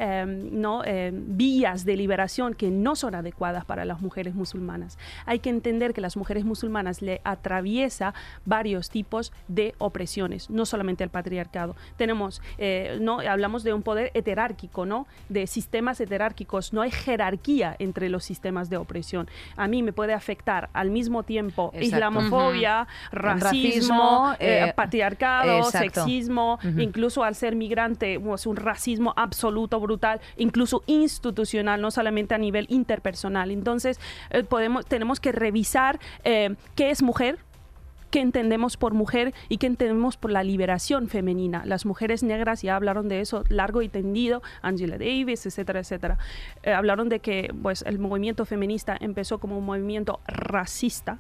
Speaker 5: no vías de liberación que no son adecuadas para las mujeres musulmanas que entender que las mujeres musulmanas le atraviesa varios tipos de opresiones, no solamente el patriarcado. Tenemos, eh, no hablamos de un poder heterárquico, ¿no? De sistemas heterárquicos. No hay jerarquía entre los sistemas de opresión. A mí me puede afectar al mismo tiempo
Speaker 4: Exacto.
Speaker 5: islamofobia, racismo,
Speaker 4: Racismo,
Speaker 5: eh,
Speaker 4: eh,
Speaker 5: patriarcado,
Speaker 4: exacto.
Speaker 5: sexismo, incluso al ser migrante, pues, un racismo absoluto, brutal, incluso institucional, no solamente a nivel interpersonal. Entonces, eh, podemos, tenemos que revisar eh, qué es mujer, qué entendemos por mujer y qué entendemos por la liberación femenina. Las mujeres negras ya hablaron de eso largo y tendido, Angela Davis, etcétera, etcétera. Eh, hablaron de que pues, el movimiento feminista empezó como un movimiento racista,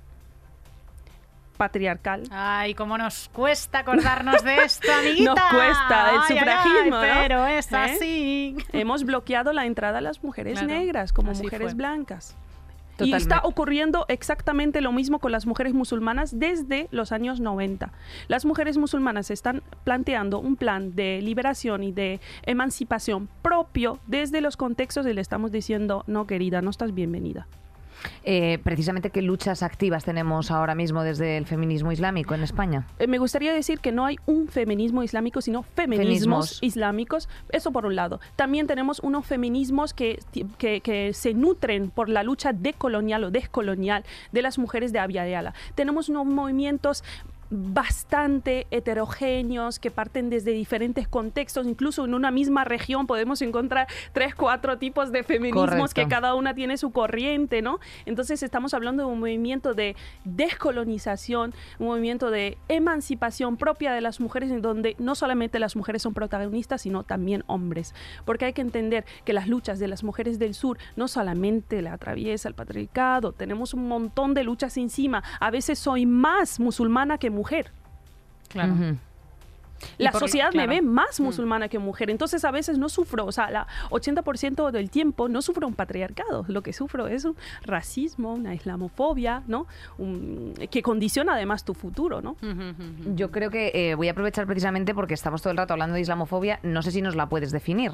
Speaker 5: patriarcal,
Speaker 3: Ay, cómo nos cuesta acordarnos de esto, [laughs] amiguita.
Speaker 5: Nos cuesta el
Speaker 3: Ay,
Speaker 5: sufragismo,
Speaker 3: ay,
Speaker 5: ¿no?
Speaker 3: Pero es
Speaker 5: ¿Eh?
Speaker 3: así.
Speaker 5: hemos bloqueado la entrada a las mujeres
Speaker 3: Claro,
Speaker 5: negras como mujeres
Speaker 3: fue.
Speaker 5: blancas. Y está ocurriendo exactamente lo mismo con las mujeres musulmanas desde los años 90. Las mujeres musulmanas están planteando un plan de liberación y de emancipación propio desde los contextos y le estamos diciendo, no querida, no estás bienvenida.
Speaker 4: Eh, precisamente, ¿qué luchas activas tenemos ahora mismo desde el feminismo islámico en España?
Speaker 5: Eh, me gustaría decir que no hay un feminismo islámico, sino feminismos,
Speaker 4: Feminismos.
Speaker 5: islámicos. Eso por un lado. También tenemos unos feminismos que, que, que se nutren por la lucha decolonial o descolonial de las mujeres de Abya. Tenemos unos movimientos bastante heterogéneos que parten desde diferentes contextos, incluso en una misma región podemos encontrar tres, cuatro tipos de feminismos que
Speaker 4: Correcto.
Speaker 5: cada una tiene su corriente, ¿no? Entonces estamos hablando de un movimiento de descolonización, un movimiento de emancipación propia de las mujeres, en donde no solamente las mujeres son protagonistas, sino también hombres. Porque hay que entender que las luchas de las mujeres del sur no solamente la atraviesa el patriarcado, tenemos un montón de luchas encima. A veces soy más musulmana que mujer.
Speaker 3: Claro.
Speaker 4: Ujú.
Speaker 3: Y
Speaker 5: La sociedad
Speaker 3: claro.
Speaker 5: me ve más
Speaker 3: Mm.
Speaker 5: musulmana que mujer, entonces a veces no sufro, o sea, la 80% del tiempo no sufro un patriarcado, lo que sufro es un racismo, una islamofobia, ¿no? Un- que condiciona además tu futuro, ¿no?
Speaker 4: Yo creo que eh, voy a aprovechar precisamente porque estamos todo el rato hablando de islamofobia. No sé si nos la puedes definir.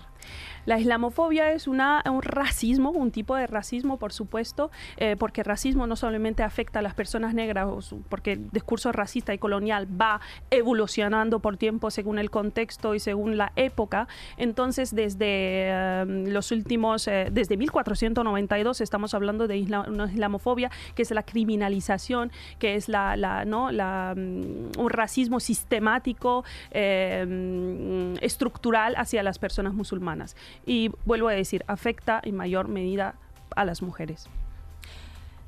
Speaker 5: La islamofobia es una, un racismo, un tipo de racismo, por supuesto, eh, porque el racismo no solamente afecta a las personas negras, porque el discurso racista y colonial va evolucionando por tiempo según el contexto y según la época. Entonces, desde eh, los últimos, eh, desde 1492 estamos hablando de una islamofobia, que es la criminalización, que es la, la, ¿no? la, mm, un racismo sistemático, eh, estructural hacia las personas musulmanas. Y vuelvo a decir, afecta en mayor medida a las mujeres.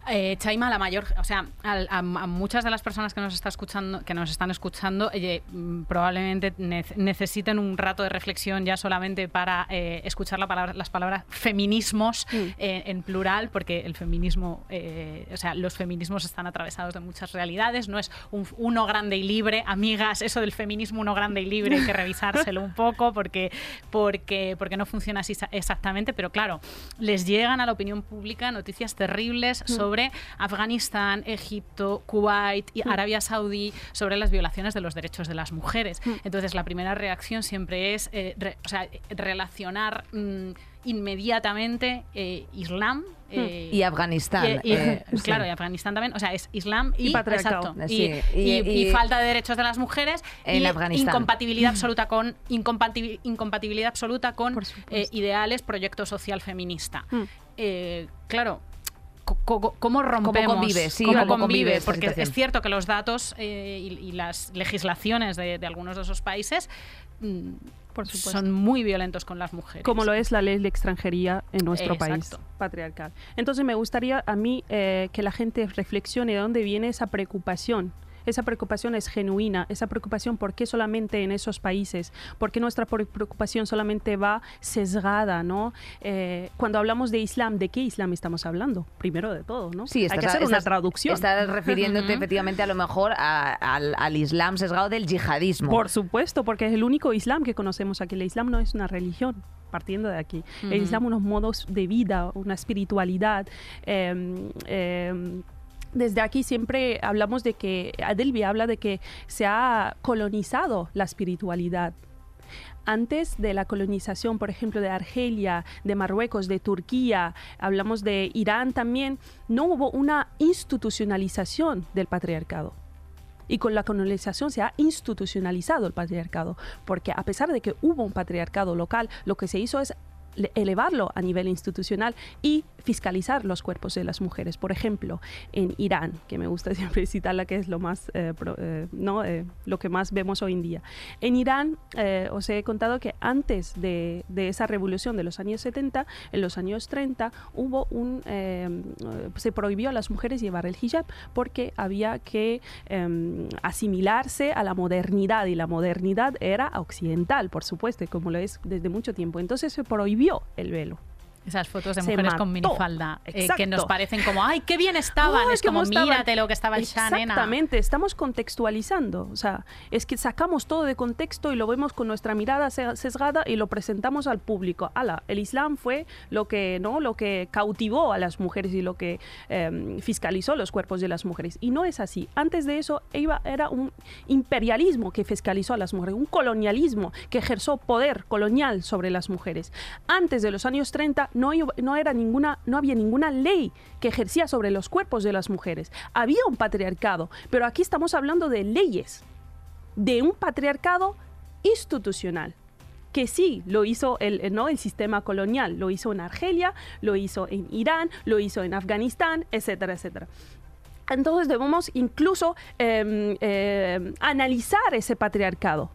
Speaker 3: Eh, Chaima, la mayor, o sea, a, a muchas de las personas que nos está escuchando, que nos están escuchando, eh, mm, probablemente ne- necesiten un rato de reflexión ya solamente para eh, escuchar la palabra- las palabras feminismos
Speaker 5: Mm.
Speaker 3: eh, en plural, porque el feminismo, o sea, los feminismos están atravesados de muchas realidades. No es un uno grande y libre, amigas. Eso del feminismo uno grande y libre hay que revisárselo un poco porque porque porque no funciona así exactamente. Pero claro, les llegan a la opinión pública noticias terribles sobre Afganistán, Egipto, Kuwait y Arabia Saudí sobre las violaciones de los derechos de las mujeres. Entonces, la primera reacción siempre es eh, re- o sea, relacionar mm, inmediatamente eh, Islam. eh,
Speaker 4: Y Afganistán.
Speaker 3: y- y-
Speaker 4: eh, [laughs] sí.
Speaker 3: claro, y Afganistán también, o sea, es Islam y,
Speaker 5: Y patriarcado.
Speaker 3: exacto,
Speaker 4: Sí,
Speaker 3: y,
Speaker 4: y-
Speaker 3: y- y
Speaker 4: y-
Speaker 3: falta de derechos de las mujeres
Speaker 4: En
Speaker 3: y
Speaker 4: Afganistán.
Speaker 3: incompatibilidad [laughs] absoluta con incompatibil- incompatibilidad absoluta con eh, ideales, proyecto social feminista.
Speaker 5: Mm.
Speaker 3: Eh, claro. ¿Cómo rompemos?
Speaker 4: convive? Sí,
Speaker 3: ¿Cómo
Speaker 4: cómo convive
Speaker 3: convive?
Speaker 4: esta
Speaker 3: Porque
Speaker 4: situación.
Speaker 3: es cierto que los datos eh, y, y las legislaciones de, de algunos de esos países mm,
Speaker 5: Por
Speaker 3: son muy violentos con las mujeres.
Speaker 5: como lo es la ley de extranjería en nuestro país
Speaker 3: Exacto.
Speaker 5: patriarcal. Entonces me gustaría a mí eh, que la gente reflexione de dónde viene esa preocupación. Esa preocupación es genuina, esa preocupación, ¿por qué solamente en esos países? ¿Por qué nuestra pre- preocupación solamente va sesgada, no? Eh, cuando hablamos de Islam, ¿de qué Islam estamos hablando? Primero de todo, ¿no?
Speaker 4: Sí,
Speaker 5: Hay
Speaker 4: estás,
Speaker 5: que hacer una traducción.
Speaker 4: Estás [laughs] refiriéndote efectivamente a lo mejor a- al, al Islam sesgado del yihadismo.
Speaker 5: Por supuesto, porque es el único Islam que conocemos aquí. El Islam no es una religión, partiendo de aquí. El. Islam unos modos de vida, una espiritualidad. eh, eh, desde aquí siempre hablamos de que, Adelvi habla de que se ha colonizado la espiritualidad. Antes de la colonización, por ejemplo, de Argelia, de Marruecos, de Turquía, hablamos de Irán también, no hubo una institucionalización del patriarcado. Y con la colonización se ha institucionalizado el patriarcado, porque a pesar de que hubo un patriarcado local, lo que se hizo es elevarlo a nivel institucional y fiscalizar los cuerpos de las mujeres. Por ejemplo, en Irán, que me gusta [laughs] siempre citarla, que es lo más, eh, pro- eh, no, Eh, lo que más vemos hoy en día. En Irán, eh, os he contado que antes de, de esa revolución de los años 70, en los años 30, hubo un, eh, se prohibió a las mujeres llevar el hijab porque había que eh, asimilarse a la modernidad y la modernidad era occidental, por supuesto, como lo es desde mucho tiempo. Entonces se prohibió el velo.
Speaker 3: Esas fotos de
Speaker 5: Se
Speaker 3: mujeres con minifalda eh, que nos parecen como, ¡ay, qué bien estaban! Es como,
Speaker 5: estaban.
Speaker 3: mírate lo que estaba hecha, nena.
Speaker 5: Exactamente, estamos contextualizando. O sea, es que sacamos todo de contexto y lo vemos con nuestra mirada se- sesgada y lo presentamos al público. Ala, el Islam fue lo que, ¿no? lo que cautivó a las mujeres y lo que eh, fiscalizó los cuerpos de las mujeres. Y no es así. Antes de eso iba- era un imperialismo que fiscalizó a las mujeres, un colonialismo que ejerció poder colonial sobre las mujeres. Antes de los años 30 no, no, era ninguna, no había ninguna ley que ejercía sobre los cuerpos de las mujeres. Había un patriarcado, pero aquí estamos hablando de leyes, de un patriarcado institucional que sí lo hizo el, el- ¿no? el sistema colonial, lo hizo en Argelia, lo hizo en Irán, lo hizo en Afganistán, etcétera, etcétera. Entonces debemos incluso eh, eh, analizar ese patriarcado.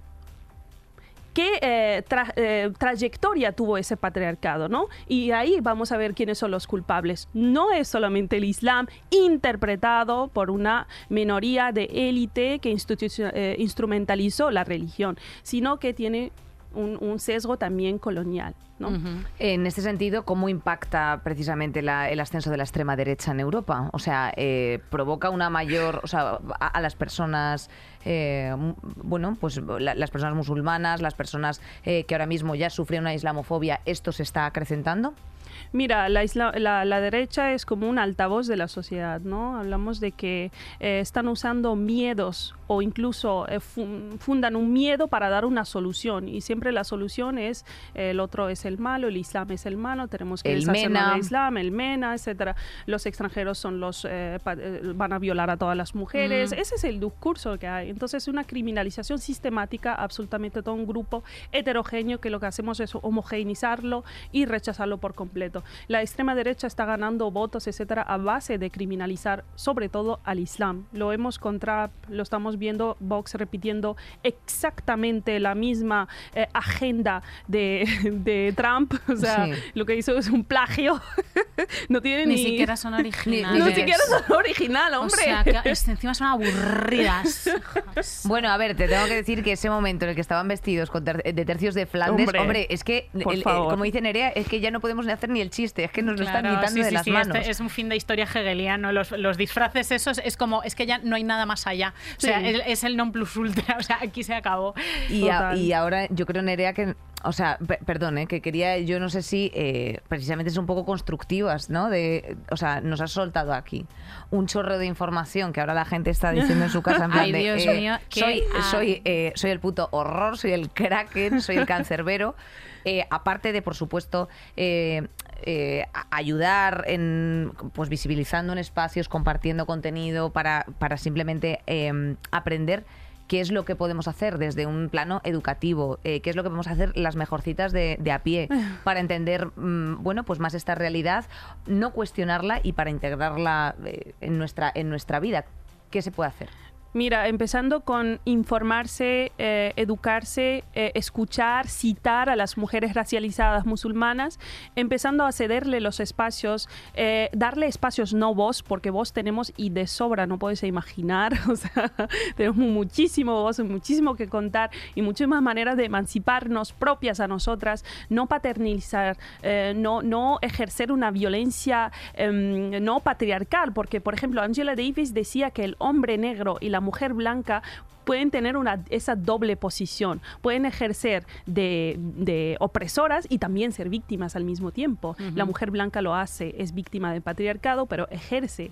Speaker 5: ¿Qué eh, eh, trayectoria tuvo ese patriarcado? ¿no? Y ahí vamos a ver quiénes son los culpables. No es solamente el Islam interpretado por una minoría de élite que eh, instrumentalizó la religión, sino que tiene un, un sesgo también colonial. ¿no?
Speaker 4: En este sentido, ¿cómo impacta precisamente la- el ascenso de la extrema derecha en Europa? O sea, eh, provoca una mayor, o sea, a, las personas, eh, bueno, pues la- las personas musulmanas, las personas eh, que ahora mismo ya sufren una islamofobia, ¿esto se está acrecentando?
Speaker 5: Mira, la, isla- la, la derecha es como un altavoz de la sociedad, ¿no? Hablamos de que eh, están usando miedos o incluso eh, fun- fundan un miedo para dar una solución y siempre la solución es eh, el otro es el malo, el Islam es el malo, tenemos que
Speaker 4: El
Speaker 5: deshacernos del Islam, el MENA, etcétera. Los extranjeros son los van a violar a todas las mujeres. Ese es el discurso que hay. Entonces, una criminalización sistemática absolutamente todo un grupo heterogéneo que lo que hacemos es homogeneizarlo y rechazarlo por completo. La extrema derecha está ganando votos, etcétera, a base de criminalizar sobre todo al Islam. Lo vemos con Trump, lo estamos viendo Vox repitiendo exactamente la misma eh, agenda de, [laughs] de Trump. O sea,
Speaker 4: Sí.
Speaker 5: lo que hizo es un plagio. [laughs] no tiene
Speaker 3: Ni
Speaker 5: ni,
Speaker 3: siquiera son [laughs] originales.
Speaker 5: No siquiera son original, hombre.
Speaker 3: O sea, que encima son aburridas.
Speaker 4: Bueno, a ver, te tengo que decir que ese momento en el que estaban vestidos con ter- de tercios de Flandes, hombre,
Speaker 5: Hombre,
Speaker 4: es que, el- el- como dice Nerea, es que ya no podemos ni hacer ni el chiste, es que nos lo están quitando
Speaker 3: sí,
Speaker 4: de
Speaker 3: sí,
Speaker 4: las
Speaker 3: sí,
Speaker 4: manos.
Speaker 3: este es un fin de historia hegeliano. Los, los disfraces esos es como, es que ya no hay nada más allá. O sea, es, es el non plus ultra. [laughs] O sea, aquí se acabó.
Speaker 4: Y, a-
Speaker 5: Total.
Speaker 4: y ahora yo creo, Nerea, que, o sea, pe- perdón, ¿eh? que quería, yo no sé si eh, precisamente son un poco constructivas, ¿no? De, o sea, nos has soltado aquí un chorro de información que ahora la gente está diciendo en su casa en [laughs] plan
Speaker 3: Ay,
Speaker 4: de,
Speaker 3: Dios
Speaker 4: eh,
Speaker 3: mío,
Speaker 4: soy, soy, eh, soy el puto horror, soy el kraken, soy el cancerbero. Eh, aparte de, por supuesto, eh, eh, ayudar en, pues visibilizando en espacios, compartiendo contenido para, para simplemente eh, aprender qué es lo que podemos hacer desde un plano educativo, eh, qué es lo que podemos hacer las mejorcitas de, de a pie [laughs] para entender, mm, bueno, pues más esta realidad, no cuestionarla y para integrarla eh, en nuestra en nuestra vida. ¿Qué se puede hacer?
Speaker 5: Mira, empezando con informarse, eh, educarse, eh, escuchar, citar a las mujeres racializadas musulmanas, empezando a cederle los espacios, eh, darle espacios no voz, porque voz tenemos y de sobra, no puedes imaginar, [laughs] o sea, tenemos muchísimo voz, muchísimo que contar y muchísimas maneras de emanciparnos propias a nosotras, no paternizar, eh, no, no ejercer una violencia em, no patriarcal, porque por ejemplo Angela Davis decía que el hombre negro y la mujer blanca pueden tener una, esa doble posición, pueden ejercer de, de opresoras y también ser víctimas al mismo tiempo. La mujer blanca lo hace, es víctima del patriarcado, pero ejerce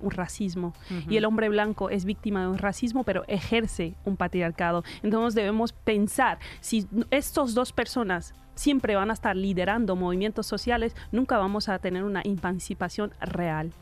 Speaker 5: un racismo. Y el hombre blanco es víctima de un racismo, pero ejerce un patriarcado. Entonces debemos pensar, si estas dos personas siempre van a estar liderando movimientos sociales, nunca vamos a tener una emancipación real.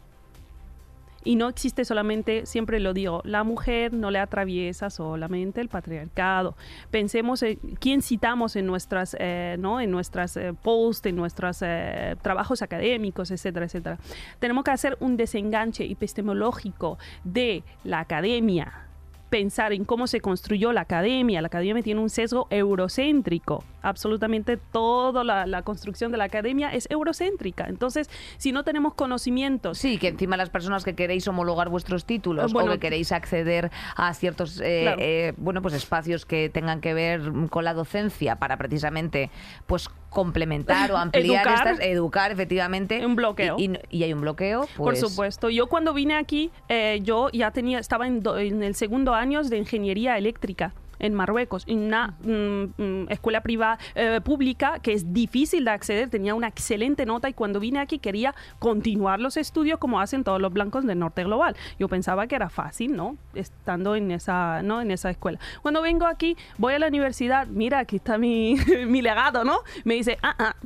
Speaker 5: Y no existe solamente, siempre lo digo, la mujer no le atraviesa solamente el patriarcado. Pensemos en quién citamos en nuestras, eh, ¿no? en nuestras eh, posts, en nuestros eh, trabajos académicos, etcétera, etcétera. Tenemos que hacer un desenganche epistemológico de la academia, pensar en cómo se construyó la academia. La academia tiene un sesgo eurocéntrico. Absolutamente toda la, la construcción de la academia es eurocéntrica. Entonces, si no tenemos conocimientos
Speaker 4: Sí, que encima las personas que queréis homologar vuestros títulos
Speaker 5: bueno,
Speaker 4: o que queréis acceder a ciertos eh,
Speaker 5: Claro.
Speaker 4: eh, bueno pues espacios que tengan que ver con la docencia para precisamente pues complementar o [laughs] ampliar
Speaker 5: Educar.
Speaker 4: estas, educar efectivamente.
Speaker 5: Un bloqueo.
Speaker 4: Y, y- y hay un bloqueo, pues,
Speaker 5: Por supuesto. Yo cuando vine aquí, eh, yo ya tenía, estaba en, do- en el segundo año de ingeniería eléctrica en Marruecos, en una mm, mm, escuela privada eh, pública que es difícil de acceder, tenía una excelente nota y cuando vine aquí quería continuar los estudios como hacen todos los blancos del norte global. Yo pensaba que era fácil, ¿no? Estando en esa, ¿no? en esa escuela. Cuando vengo aquí, voy a la universidad, mira, aquí está mi, [laughs] mi legado, ¿no? Me dice, ah, ah,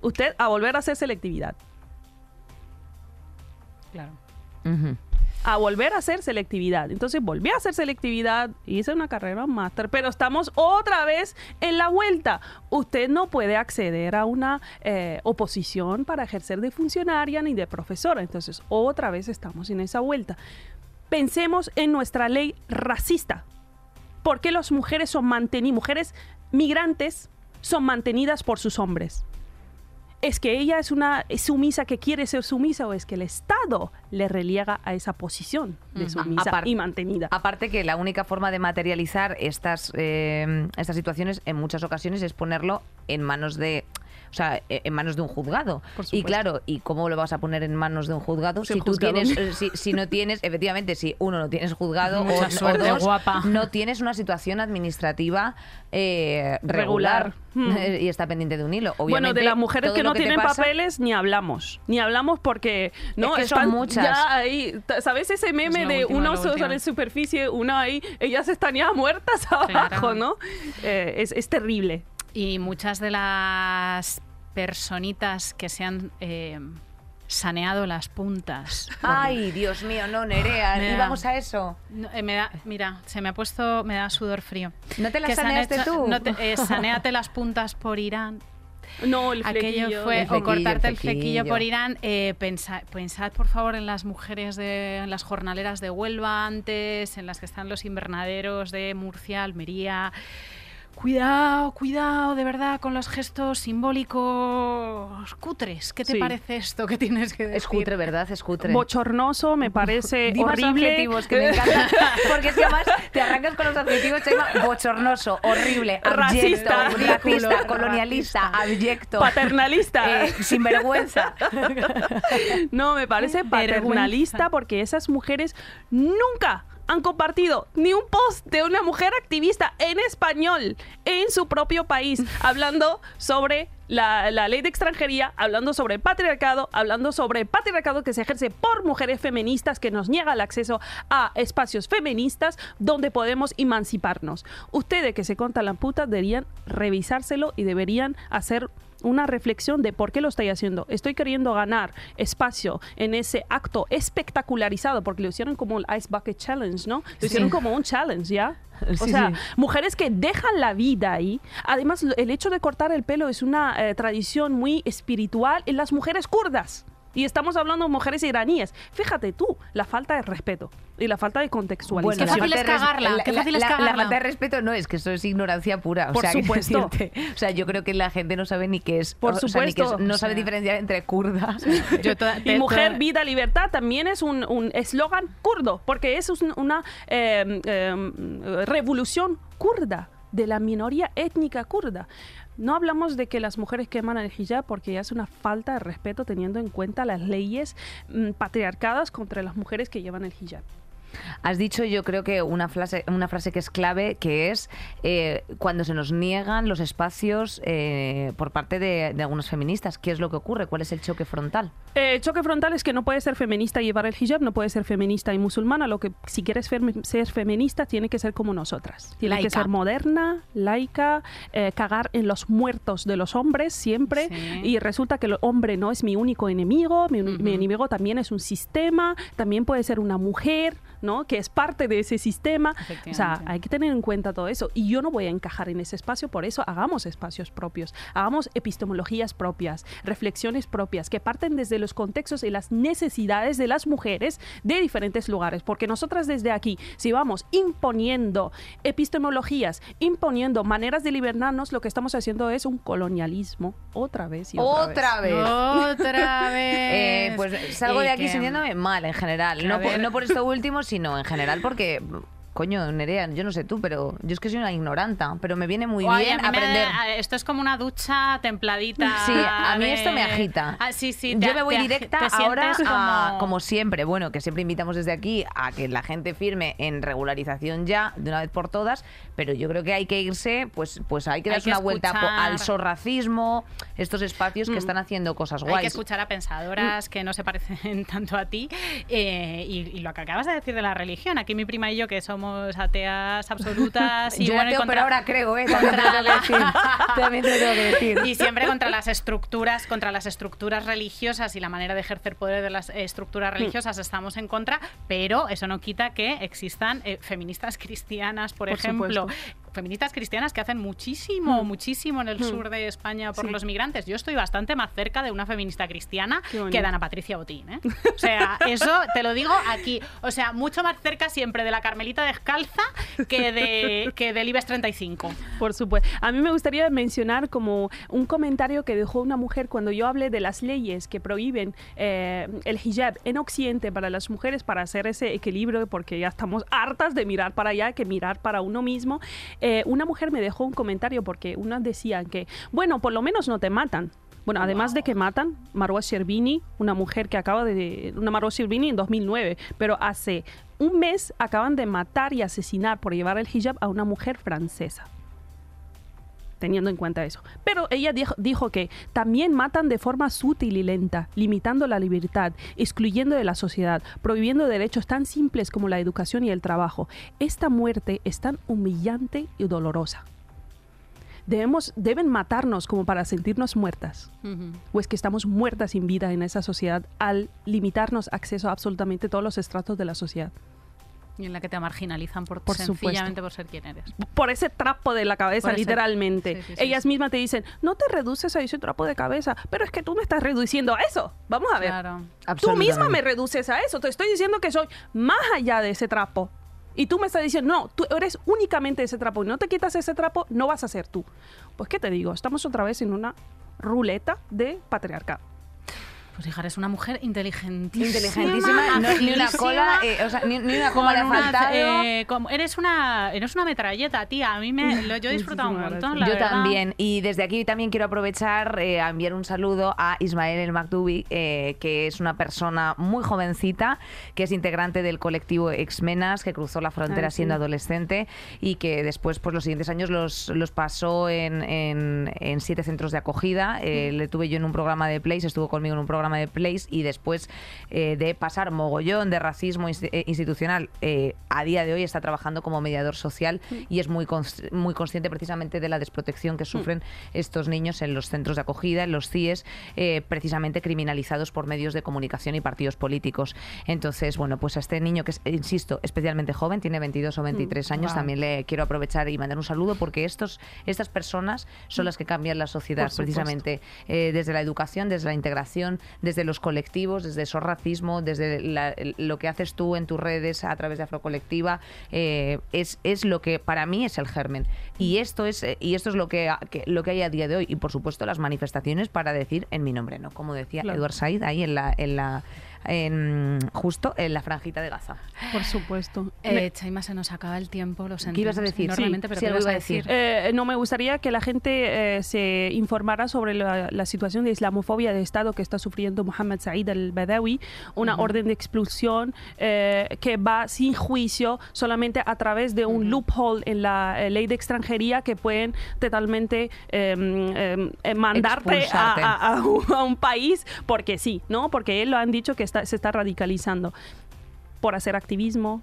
Speaker 5: usted a volver a hacer selectividad.
Speaker 3: Claro.
Speaker 4: Ujú.
Speaker 5: A volver a hacer selectividad. Entonces volví a hacer selectividad, hice una carrera máster, pero estamos otra vez en la vuelta. Usted no puede acceder a una eh, oposición para ejercer de funcionaria ni de profesora. Entonces otra vez estamos en esa vuelta. Pensemos en nuestra ley racista. ¿Por qué las mujeres son mantenidas, mujeres migrantes son mantenidas por sus hombres? ¿Es que ella es una sumisa que quiere ser sumisa o es que el Estado le relega a esa posición de sumisa
Speaker 4: Apar-
Speaker 5: y mantenida?
Speaker 4: Aparte que la única forma de materializar estas, eh, estas situaciones en muchas ocasiones es ponerlo en manos de o sea, e- en manos de un juzgado. Y claro, ¿y cómo lo vas a poner en manos de un juzgado
Speaker 5: Ser
Speaker 4: si tú
Speaker 5: juzgado.
Speaker 4: tienes, eh, si, si no tienes, efectivamente, si uno no tienes juzgado
Speaker 3: Mucha
Speaker 4: o, o
Speaker 3: suerte,
Speaker 4: dos,
Speaker 3: guapa.
Speaker 4: no tienes una situación administrativa eh, regular,
Speaker 5: Regular. Hmm. [laughs]
Speaker 4: y está pendiente de un hilo.
Speaker 5: Bueno,
Speaker 4: Obviamente,
Speaker 5: de las mujeres que no tienen
Speaker 4: pasa-
Speaker 5: papeles ni hablamos, ni hablamos porque no
Speaker 4: Es que son muchas.
Speaker 5: ya ahí, ¿sabes ese meme
Speaker 3: lo
Speaker 5: de
Speaker 3: último,
Speaker 5: uno sobre superficie, uno ahí, ellas están ya muertas [laughs] abajo, ¿no? Eh, es, es terrible.
Speaker 3: Y muchas de las personitas que se han eh, saneado las puntas. por-
Speaker 4: Ay, Dios mío, no, Nerea,
Speaker 3: Me da-
Speaker 4: íbamos a eso.
Speaker 3: No, eh, me da, mira, se me ha puesto, me da sudor frío.
Speaker 4: ¿No te las saneaste
Speaker 3: hecho-
Speaker 4: tú?
Speaker 3: no te- eh, [laughs] sanéate las puntas por Irán.
Speaker 5: No, el
Speaker 3: Aquello
Speaker 5: flequillo.
Speaker 3: fue,
Speaker 4: El
Speaker 3: o cortarte
Speaker 4: el
Speaker 3: el flequillo
Speaker 4: flequillo.
Speaker 3: por Irán. Eh, pensa- pensad, por favor, en las mujeres de en las jornaleras de Huelva antes, en las que están los invernaderos de Murcia, Almería. Cuidado, cuidado, de verdad, con los gestos simbólicos cutres. ¿Qué te
Speaker 5: Sí.
Speaker 3: parece esto que tienes que decir?
Speaker 4: Es cutre, ¿verdad? Es cutre.
Speaker 5: Bochornoso, me parece horrible.
Speaker 4: adjetivos que me encantan. Porque es que además te arrancas con los adjetivos, Chema. Bochornoso, horrible,
Speaker 5: Racista.
Speaker 4: abyecto, racista, colonialista, abyecto.
Speaker 5: Paternalista.
Speaker 4: eh, sinvergüenza. [laughs]
Speaker 5: No, me parece paternalista porque esas mujeres nunca han compartido ni un post de una mujer activista en español en su propio país, [laughs] hablando sobre la, la ley de extranjería, hablando sobre el patriarcado, hablando sobre el patriarcado que se ejerce por mujeres feministas, que nos niega el acceso a espacios feministas donde podemos emanciparnos. Ustedes que se contan la puta deberían revisárselo y deberían hacer una reflexión de por qué lo estoy haciendo. Estoy queriendo ganar espacio en ese acto espectacularizado, porque lo hicieron como el Ice Bucket Challenge, ¿no? Lo hicieron como un challenge, ¿ya? O
Speaker 4: Sí,
Speaker 5: sea,
Speaker 4: sí.
Speaker 5: mujeres que dejan la vida ahí. Además, el hecho de cortar el pelo es una eh, tradición muy espiritual en las mujeres kurdas. Y estamos hablando de mujeres iraníes. Fíjate tú, la falta de respeto y la falta de contextualización.
Speaker 3: Qué
Speaker 4: la
Speaker 3: fácil
Speaker 4: falta
Speaker 3: es cagarla,
Speaker 4: la-
Speaker 3: qué
Speaker 4: la-
Speaker 3: fácil es
Speaker 4: la- La
Speaker 3: cagarla.
Speaker 4: falta de respeto no, es que eso es ignorancia pura. O
Speaker 5: Por
Speaker 4: sea,
Speaker 5: supuesto.
Speaker 4: decirte, o sea, yo creo que la gente no sabe ni qué es.
Speaker 5: Por
Speaker 4: o sea, ni qué es-
Speaker 5: supuesto.
Speaker 4: no
Speaker 3: O
Speaker 4: sabe
Speaker 3: sea,
Speaker 4: diferenciar entre kurdas. [laughs]
Speaker 3: Yo toda-
Speaker 5: Y mujer,
Speaker 3: toda-
Speaker 5: vida, libertad también es un un eslogan kurdo, porque es un- una eh, eh, revolución kurda de la minoría étnica kurda. No hablamos de que las mujeres queman el hijab porque ya es una falta de respeto teniendo en cuenta las leyes mm, patriarcadas contra las mujeres que llevan el hijab.
Speaker 4: Has dicho, yo creo que una frase, una frase que es clave, que es eh, cuando se nos niegan los espacios eh, por parte de, de algunas feministas. ¿Qué es lo que ocurre? ¿Cuál es el choque frontal?
Speaker 5: Eh, choque frontal es que no puede ser feminista y llevar el hijab, no puede ser feminista y musulmana. Lo que si quieres ser feminista tiene que ser como nosotras. Tiene que
Speaker 3: Laica.
Speaker 5: ser moderna, laica, eh, cagar en los muertos de los hombres siempre.
Speaker 3: Sí.
Speaker 5: Y resulta que el hombre no es mi único enemigo, mi, mi
Speaker 3: Ujú.
Speaker 5: enemigo también es un sistema, también puede ser una mujer, ¿no? Que es parte de ese sistema. O sea, hay que tener en cuenta todo eso. Y yo no voy a encajar en ese espacio, por eso hagamos espacios propios, hagamos epistemologías propias, reflexiones propias, que parten desde los contextos y las necesidades de las mujeres de diferentes lugares. Porque nosotras desde aquí, si vamos imponiendo epistemologías, imponiendo maneras de liberarnos, lo que estamos haciendo es un colonialismo otra vez y otra, vez.
Speaker 4: vez.
Speaker 3: Otra [laughs] vez.
Speaker 4: Eh, pues salgo
Speaker 3: Y
Speaker 4: de aquí
Speaker 3: que-
Speaker 4: sintiéndome mal en general. No
Speaker 3: a
Speaker 4: por, no por esto último, sino en general porque, coño, Nerea, yo no sé tú, pero yo es que soy una ignoranta, pero me viene muy
Speaker 3: Guay,
Speaker 4: bien
Speaker 3: a mí me-
Speaker 4: aprender.
Speaker 3: a- esto es como una ducha templadita. [laughs]
Speaker 4: Sí, a mí
Speaker 3: de-
Speaker 4: esto me agita.
Speaker 3: Ah, sí, sí.
Speaker 4: Yo me voy
Speaker 3: te
Speaker 4: directa
Speaker 3: te
Speaker 4: ahora a,
Speaker 3: como...
Speaker 4: siempre, bueno, que siempre invitamos desde aquí a que la gente firme en regularización ya, de una vez por todas, pero yo creo que hay que irse, pues, pues hay que darse una vuelta al sorracismo, estos espacios que
Speaker 5: Mm.
Speaker 4: están haciendo cosas
Speaker 3: Hay que
Speaker 4: guays.
Speaker 3: escuchar a pensadoras que no se parecen [laughs] tanto a ti. eh, y, y lo que acabas de decir de la religión. Aquí mi prima y yo, que somos ateas absolutas. Y
Speaker 4: yo
Speaker 3: bueno, y contra-
Speaker 4: pero ahora creo, ¿eh? También te tengo que decir. [laughs] También te lo tengo que decir.
Speaker 3: Y siempre contra las estructuras, contra las estructuras religiosas y la manera de ejercer poder de las estructuras religiosas estamos en contra, pero eso no quita que existan eh, feministas cristianas, por,
Speaker 5: Por
Speaker 3: ejemplo. Feministas cristianas que hacen muchísimo,
Speaker 5: Mm.
Speaker 3: muchísimo en el
Speaker 5: Mm.
Speaker 3: sur de España por
Speaker 5: Sí.
Speaker 3: los migrantes. Yo estoy bastante más cerca de una feminista cristiana que de Ana Patricia Botín. ¿eh? O sea, eso te lo digo aquí. O sea, mucho más cerca siempre de la Carmelita descalza que, de, que del IBEX 35.
Speaker 5: Por supuesto. A mí me gustaría mencionar como un comentario que dejó una mujer cuando yo hablé de las leyes que prohíben eh, el hijab en Occidente para las mujeres para hacer ese equilibrio, porque ya estamos hartas de mirar para allá que mirar para uno mismo. Eh, una mujer me dejó un comentario porque unas decían que, bueno, por lo menos no te matan. Bueno, además de que matan, Marwa Sherbini, una mujer que acaba de... Una Marwa Sherbini en 2009, pero hace un mes acaban de matar y asesinar por llevar el hijab a una mujer francesa teniendo en cuenta eso. Pero ella dijo, dijo, que también matan de forma sutil y lenta, limitando la libertad, excluyendo de la sociedad, prohibiendo derechos tan simples como la educación y el trabajo. Esta muerte es tan humillante y dolorosa. Debemos, deben matarnos como para sentirnos muertas. O es que estamos muertas sin vida en esa sociedad al limitarnos acceso a absolutamente todos los estratos de la sociedad.
Speaker 3: Y en la que te marginalizan por,
Speaker 5: Por
Speaker 3: sencillamente
Speaker 5: supuesto.
Speaker 3: por ser quien eres.
Speaker 5: por ese trapo de la cabeza,
Speaker 3: Por
Speaker 5: literalmente.
Speaker 3: Sí, sí, sí,
Speaker 5: Ellas
Speaker 3: sí.
Speaker 5: mismas te dicen, no te reduces a ese trapo de cabeza, pero es que tú me estás reduciendo a eso. Vamos a ver.
Speaker 3: Claro.
Speaker 5: Tú misma me reduces a eso. Te estoy diciendo que soy más allá de ese trapo. Y tú me estás diciendo, no, tú eres únicamente ese trapo y no te quitas ese trapo, no vas a ser tú. Pues, ¿qué te digo? Estamos otra vez en una ruleta de patriarcado.
Speaker 3: Pues hija, eres una mujer inteligentísima.
Speaker 4: Inteligentísima, no- ni una cola, eh, o sea, ni, ni una coma le ha
Speaker 3: una-
Speaker 4: faltado.
Speaker 3: eh, como- eres una eres una metralleta, tía. A mí me lo, yo he disfrutado un montón, la
Speaker 4: Yo
Speaker 3: verdad.
Speaker 4: también. Y desde aquí también quiero aprovechar eh, a enviar un saludo a Ismael El eh, que es una persona muy jovencita, que es integrante del colectivo Exmenas, que cruzó la frontera
Speaker 5: Ah, sí.
Speaker 4: siendo adolescente y que después, pues los siguientes años los, los pasó en, en- en siete centros de acogida. Le tuve yo en un programa de Place, estuvo conmigo en un programa de Place y después eh, de pasar mogollón de racismo eh, institucional, eh, a día de hoy está trabajando como mediador social y es muy, cons- muy consciente precisamente de la desprotección que sufren estos niños en los centros de acogida, en los CIES, eh, precisamente criminalizados por medios de comunicación y partidos políticos. Entonces, bueno, pues a este niño que es, insisto, especialmente joven, tiene 22 o 23 años,
Speaker 3: Wow.
Speaker 4: también le quiero aprovechar y mandar un saludo porque estos, estas personas son las que cambian la sociedad, precisamente eh, desde la educación, desde la integración, desde los colectivos, desde esos racismo, desde la- lo que haces tú en tus redes a través de Afrocolectiva, eh, es, es lo que para mí es el germen. Y esto es, eh, y esto es lo que, lo que hay a día de hoy. Y por supuesto las manifestaciones para decir en mi nombre, ¿no? Como decía
Speaker 5: Claro.
Speaker 4: Eduard Said ahí en la, en la en, justo en la franjita de Gaza.
Speaker 5: Por supuesto.
Speaker 3: Eh, Chaima, se nos acaba el tiempo, lo sentimos
Speaker 4: ¿Qué ibas a decir?
Speaker 3: enormemente,
Speaker 4: Sí,
Speaker 3: pero
Speaker 4: sí,
Speaker 3: ¿qué ibas a
Speaker 4: decir.
Speaker 5: Eh, no me gustaría que la gente eh, se informara sobre la, la situación de islamofobia de Estado que está sufriendo Mohammed Said al-Badawi, una orden de expulsión eh, que va sin juicio solamente a través de un loophole en la eh, ley de extranjería que pueden totalmente eh, eh, eh, mandarte a, a- a un, a un país porque sí, ¿no? Porque él lo han dicho que se está radicalizando por hacer activismo,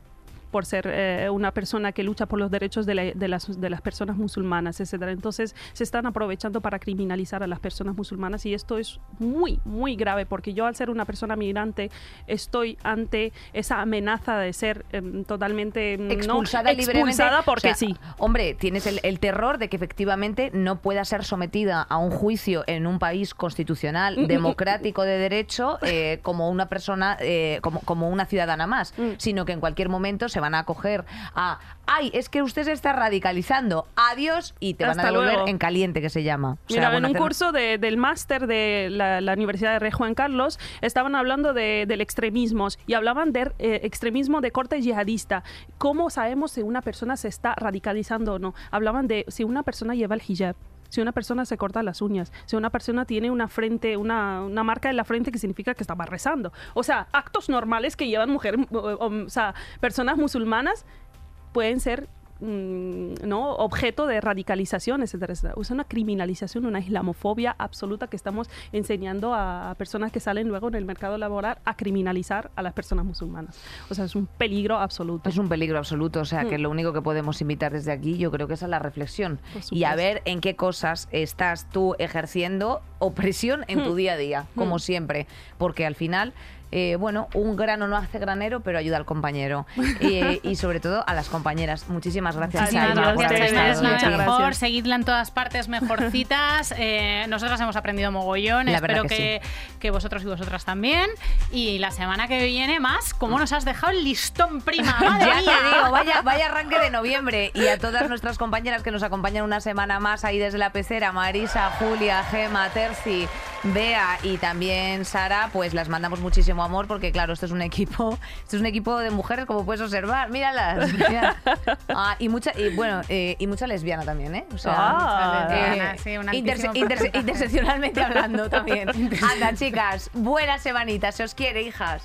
Speaker 5: por ser eh, una persona que lucha por los derechos de, la- de las, de las personas musulmanas, etcétera. Entonces se están aprovechando para criminalizar a las personas musulmanas y esto es muy, muy grave porque yo al ser una persona migrante estoy ante esa amenaza de ser em, totalmente em, ¿no?
Speaker 4: expulsada
Speaker 5: expulsada porque
Speaker 4: O sea,
Speaker 5: sí.
Speaker 4: Hombre, tienes el, el terror de que efectivamente no pueda ser sometida a un juicio en un país
Speaker 5: Mm,
Speaker 4: constitucional, democrático de derecho, eh, como una persona, eh, como, como una ciudadana más,
Speaker 5: Mm.
Speaker 4: sino que en cualquier momento se van a acoger a, ay, es que usted se está radicalizando, adiós, y te van a devolver
Speaker 5: luego.
Speaker 4: en caliente, que se llama. O sea,
Speaker 5: Mira, en un
Speaker 4: hacer-
Speaker 5: curso de- del máster de la, la Universidad de Rey Juan Carlos estaban hablando de, del extremismo y hablaban de eh, extremismo de corte yihadista. ¿Cómo sabemos si una persona se está radicalizando o no? Hablaban de si una persona lleva el hijab. Si una persona se corta las uñas, si una persona tiene una frente, una, una marca en la frente que significa que estaba rezando. O sea, actos normales que llevan mujeres, o, o- sea, personas musulmanas pueden ser mm, no objeto de radicalización, etcétera, etcétera. Es una criminalización, una islamofobia absoluta que estamos enseñando a, a personas que salen luego en el mercado laboral a criminalizar a las personas musulmanas. O sea, es un peligro absoluto.
Speaker 4: Es un peligro absoluto, o sea que
Speaker 5: Mm.
Speaker 4: lo único que podemos invitar desde aquí yo creo que es a la reflexión y a ver en qué cosas estás tú ejerciendo opresión en tu
Speaker 5: Mm.
Speaker 4: día a día, como
Speaker 5: Mm.
Speaker 4: siempre, porque al final... eh, bueno, un grano no hace granero, pero ayuda al compañero. [laughs] Eh, y sobre todo a las compañeras. Muchísimas gracias,
Speaker 5: Muchísimas
Speaker 4: Chaima, por
Speaker 5: gracias,
Speaker 4: haber estado
Speaker 5: muchas
Speaker 3: mejor,
Speaker 5: gracias.
Speaker 3: seguidla en todas partes, mejorcitas. [laughs] Eh, nosotras hemos aprendido mogollón,
Speaker 4: La
Speaker 3: espero
Speaker 4: que
Speaker 3: que, que vosotros y vosotras también. Y la semana que viene más, ¿cómo nos has dejado el listón, prima? [laughs] ¡Madre
Speaker 4: Ya te
Speaker 3: mía!
Speaker 4: digo, vaya, vaya arranque de noviembre. Y a todas nuestras compañeras que nos acompañan una semana más ahí desde la pecera, Marisa, Julia, Gema, Terci, Bea y también Sara, pues las mandamos muchísimo amor porque claro, esto es un equipo, [laughs] esto es un equipo de mujeres como puedes observar, míralas. [laughs] mira. Ah, y mucha y bueno, eh, y mucha lesbiana también, ¿eh? O sea,
Speaker 5: Ah.
Speaker 3: Lesbiana, sí, un
Speaker 4: interse- interse- interseccionalmente hablando también. [laughs] Anda, chicas, buena semanita, se os quiere, hijas.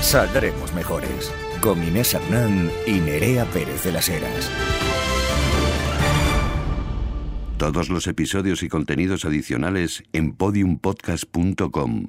Speaker 2: Saldremos mejores. Con Inés Hernán y Nerea Pérez de las Heras.
Speaker 6: Todos los episodios y contenidos adicionales en podiumpodcast.com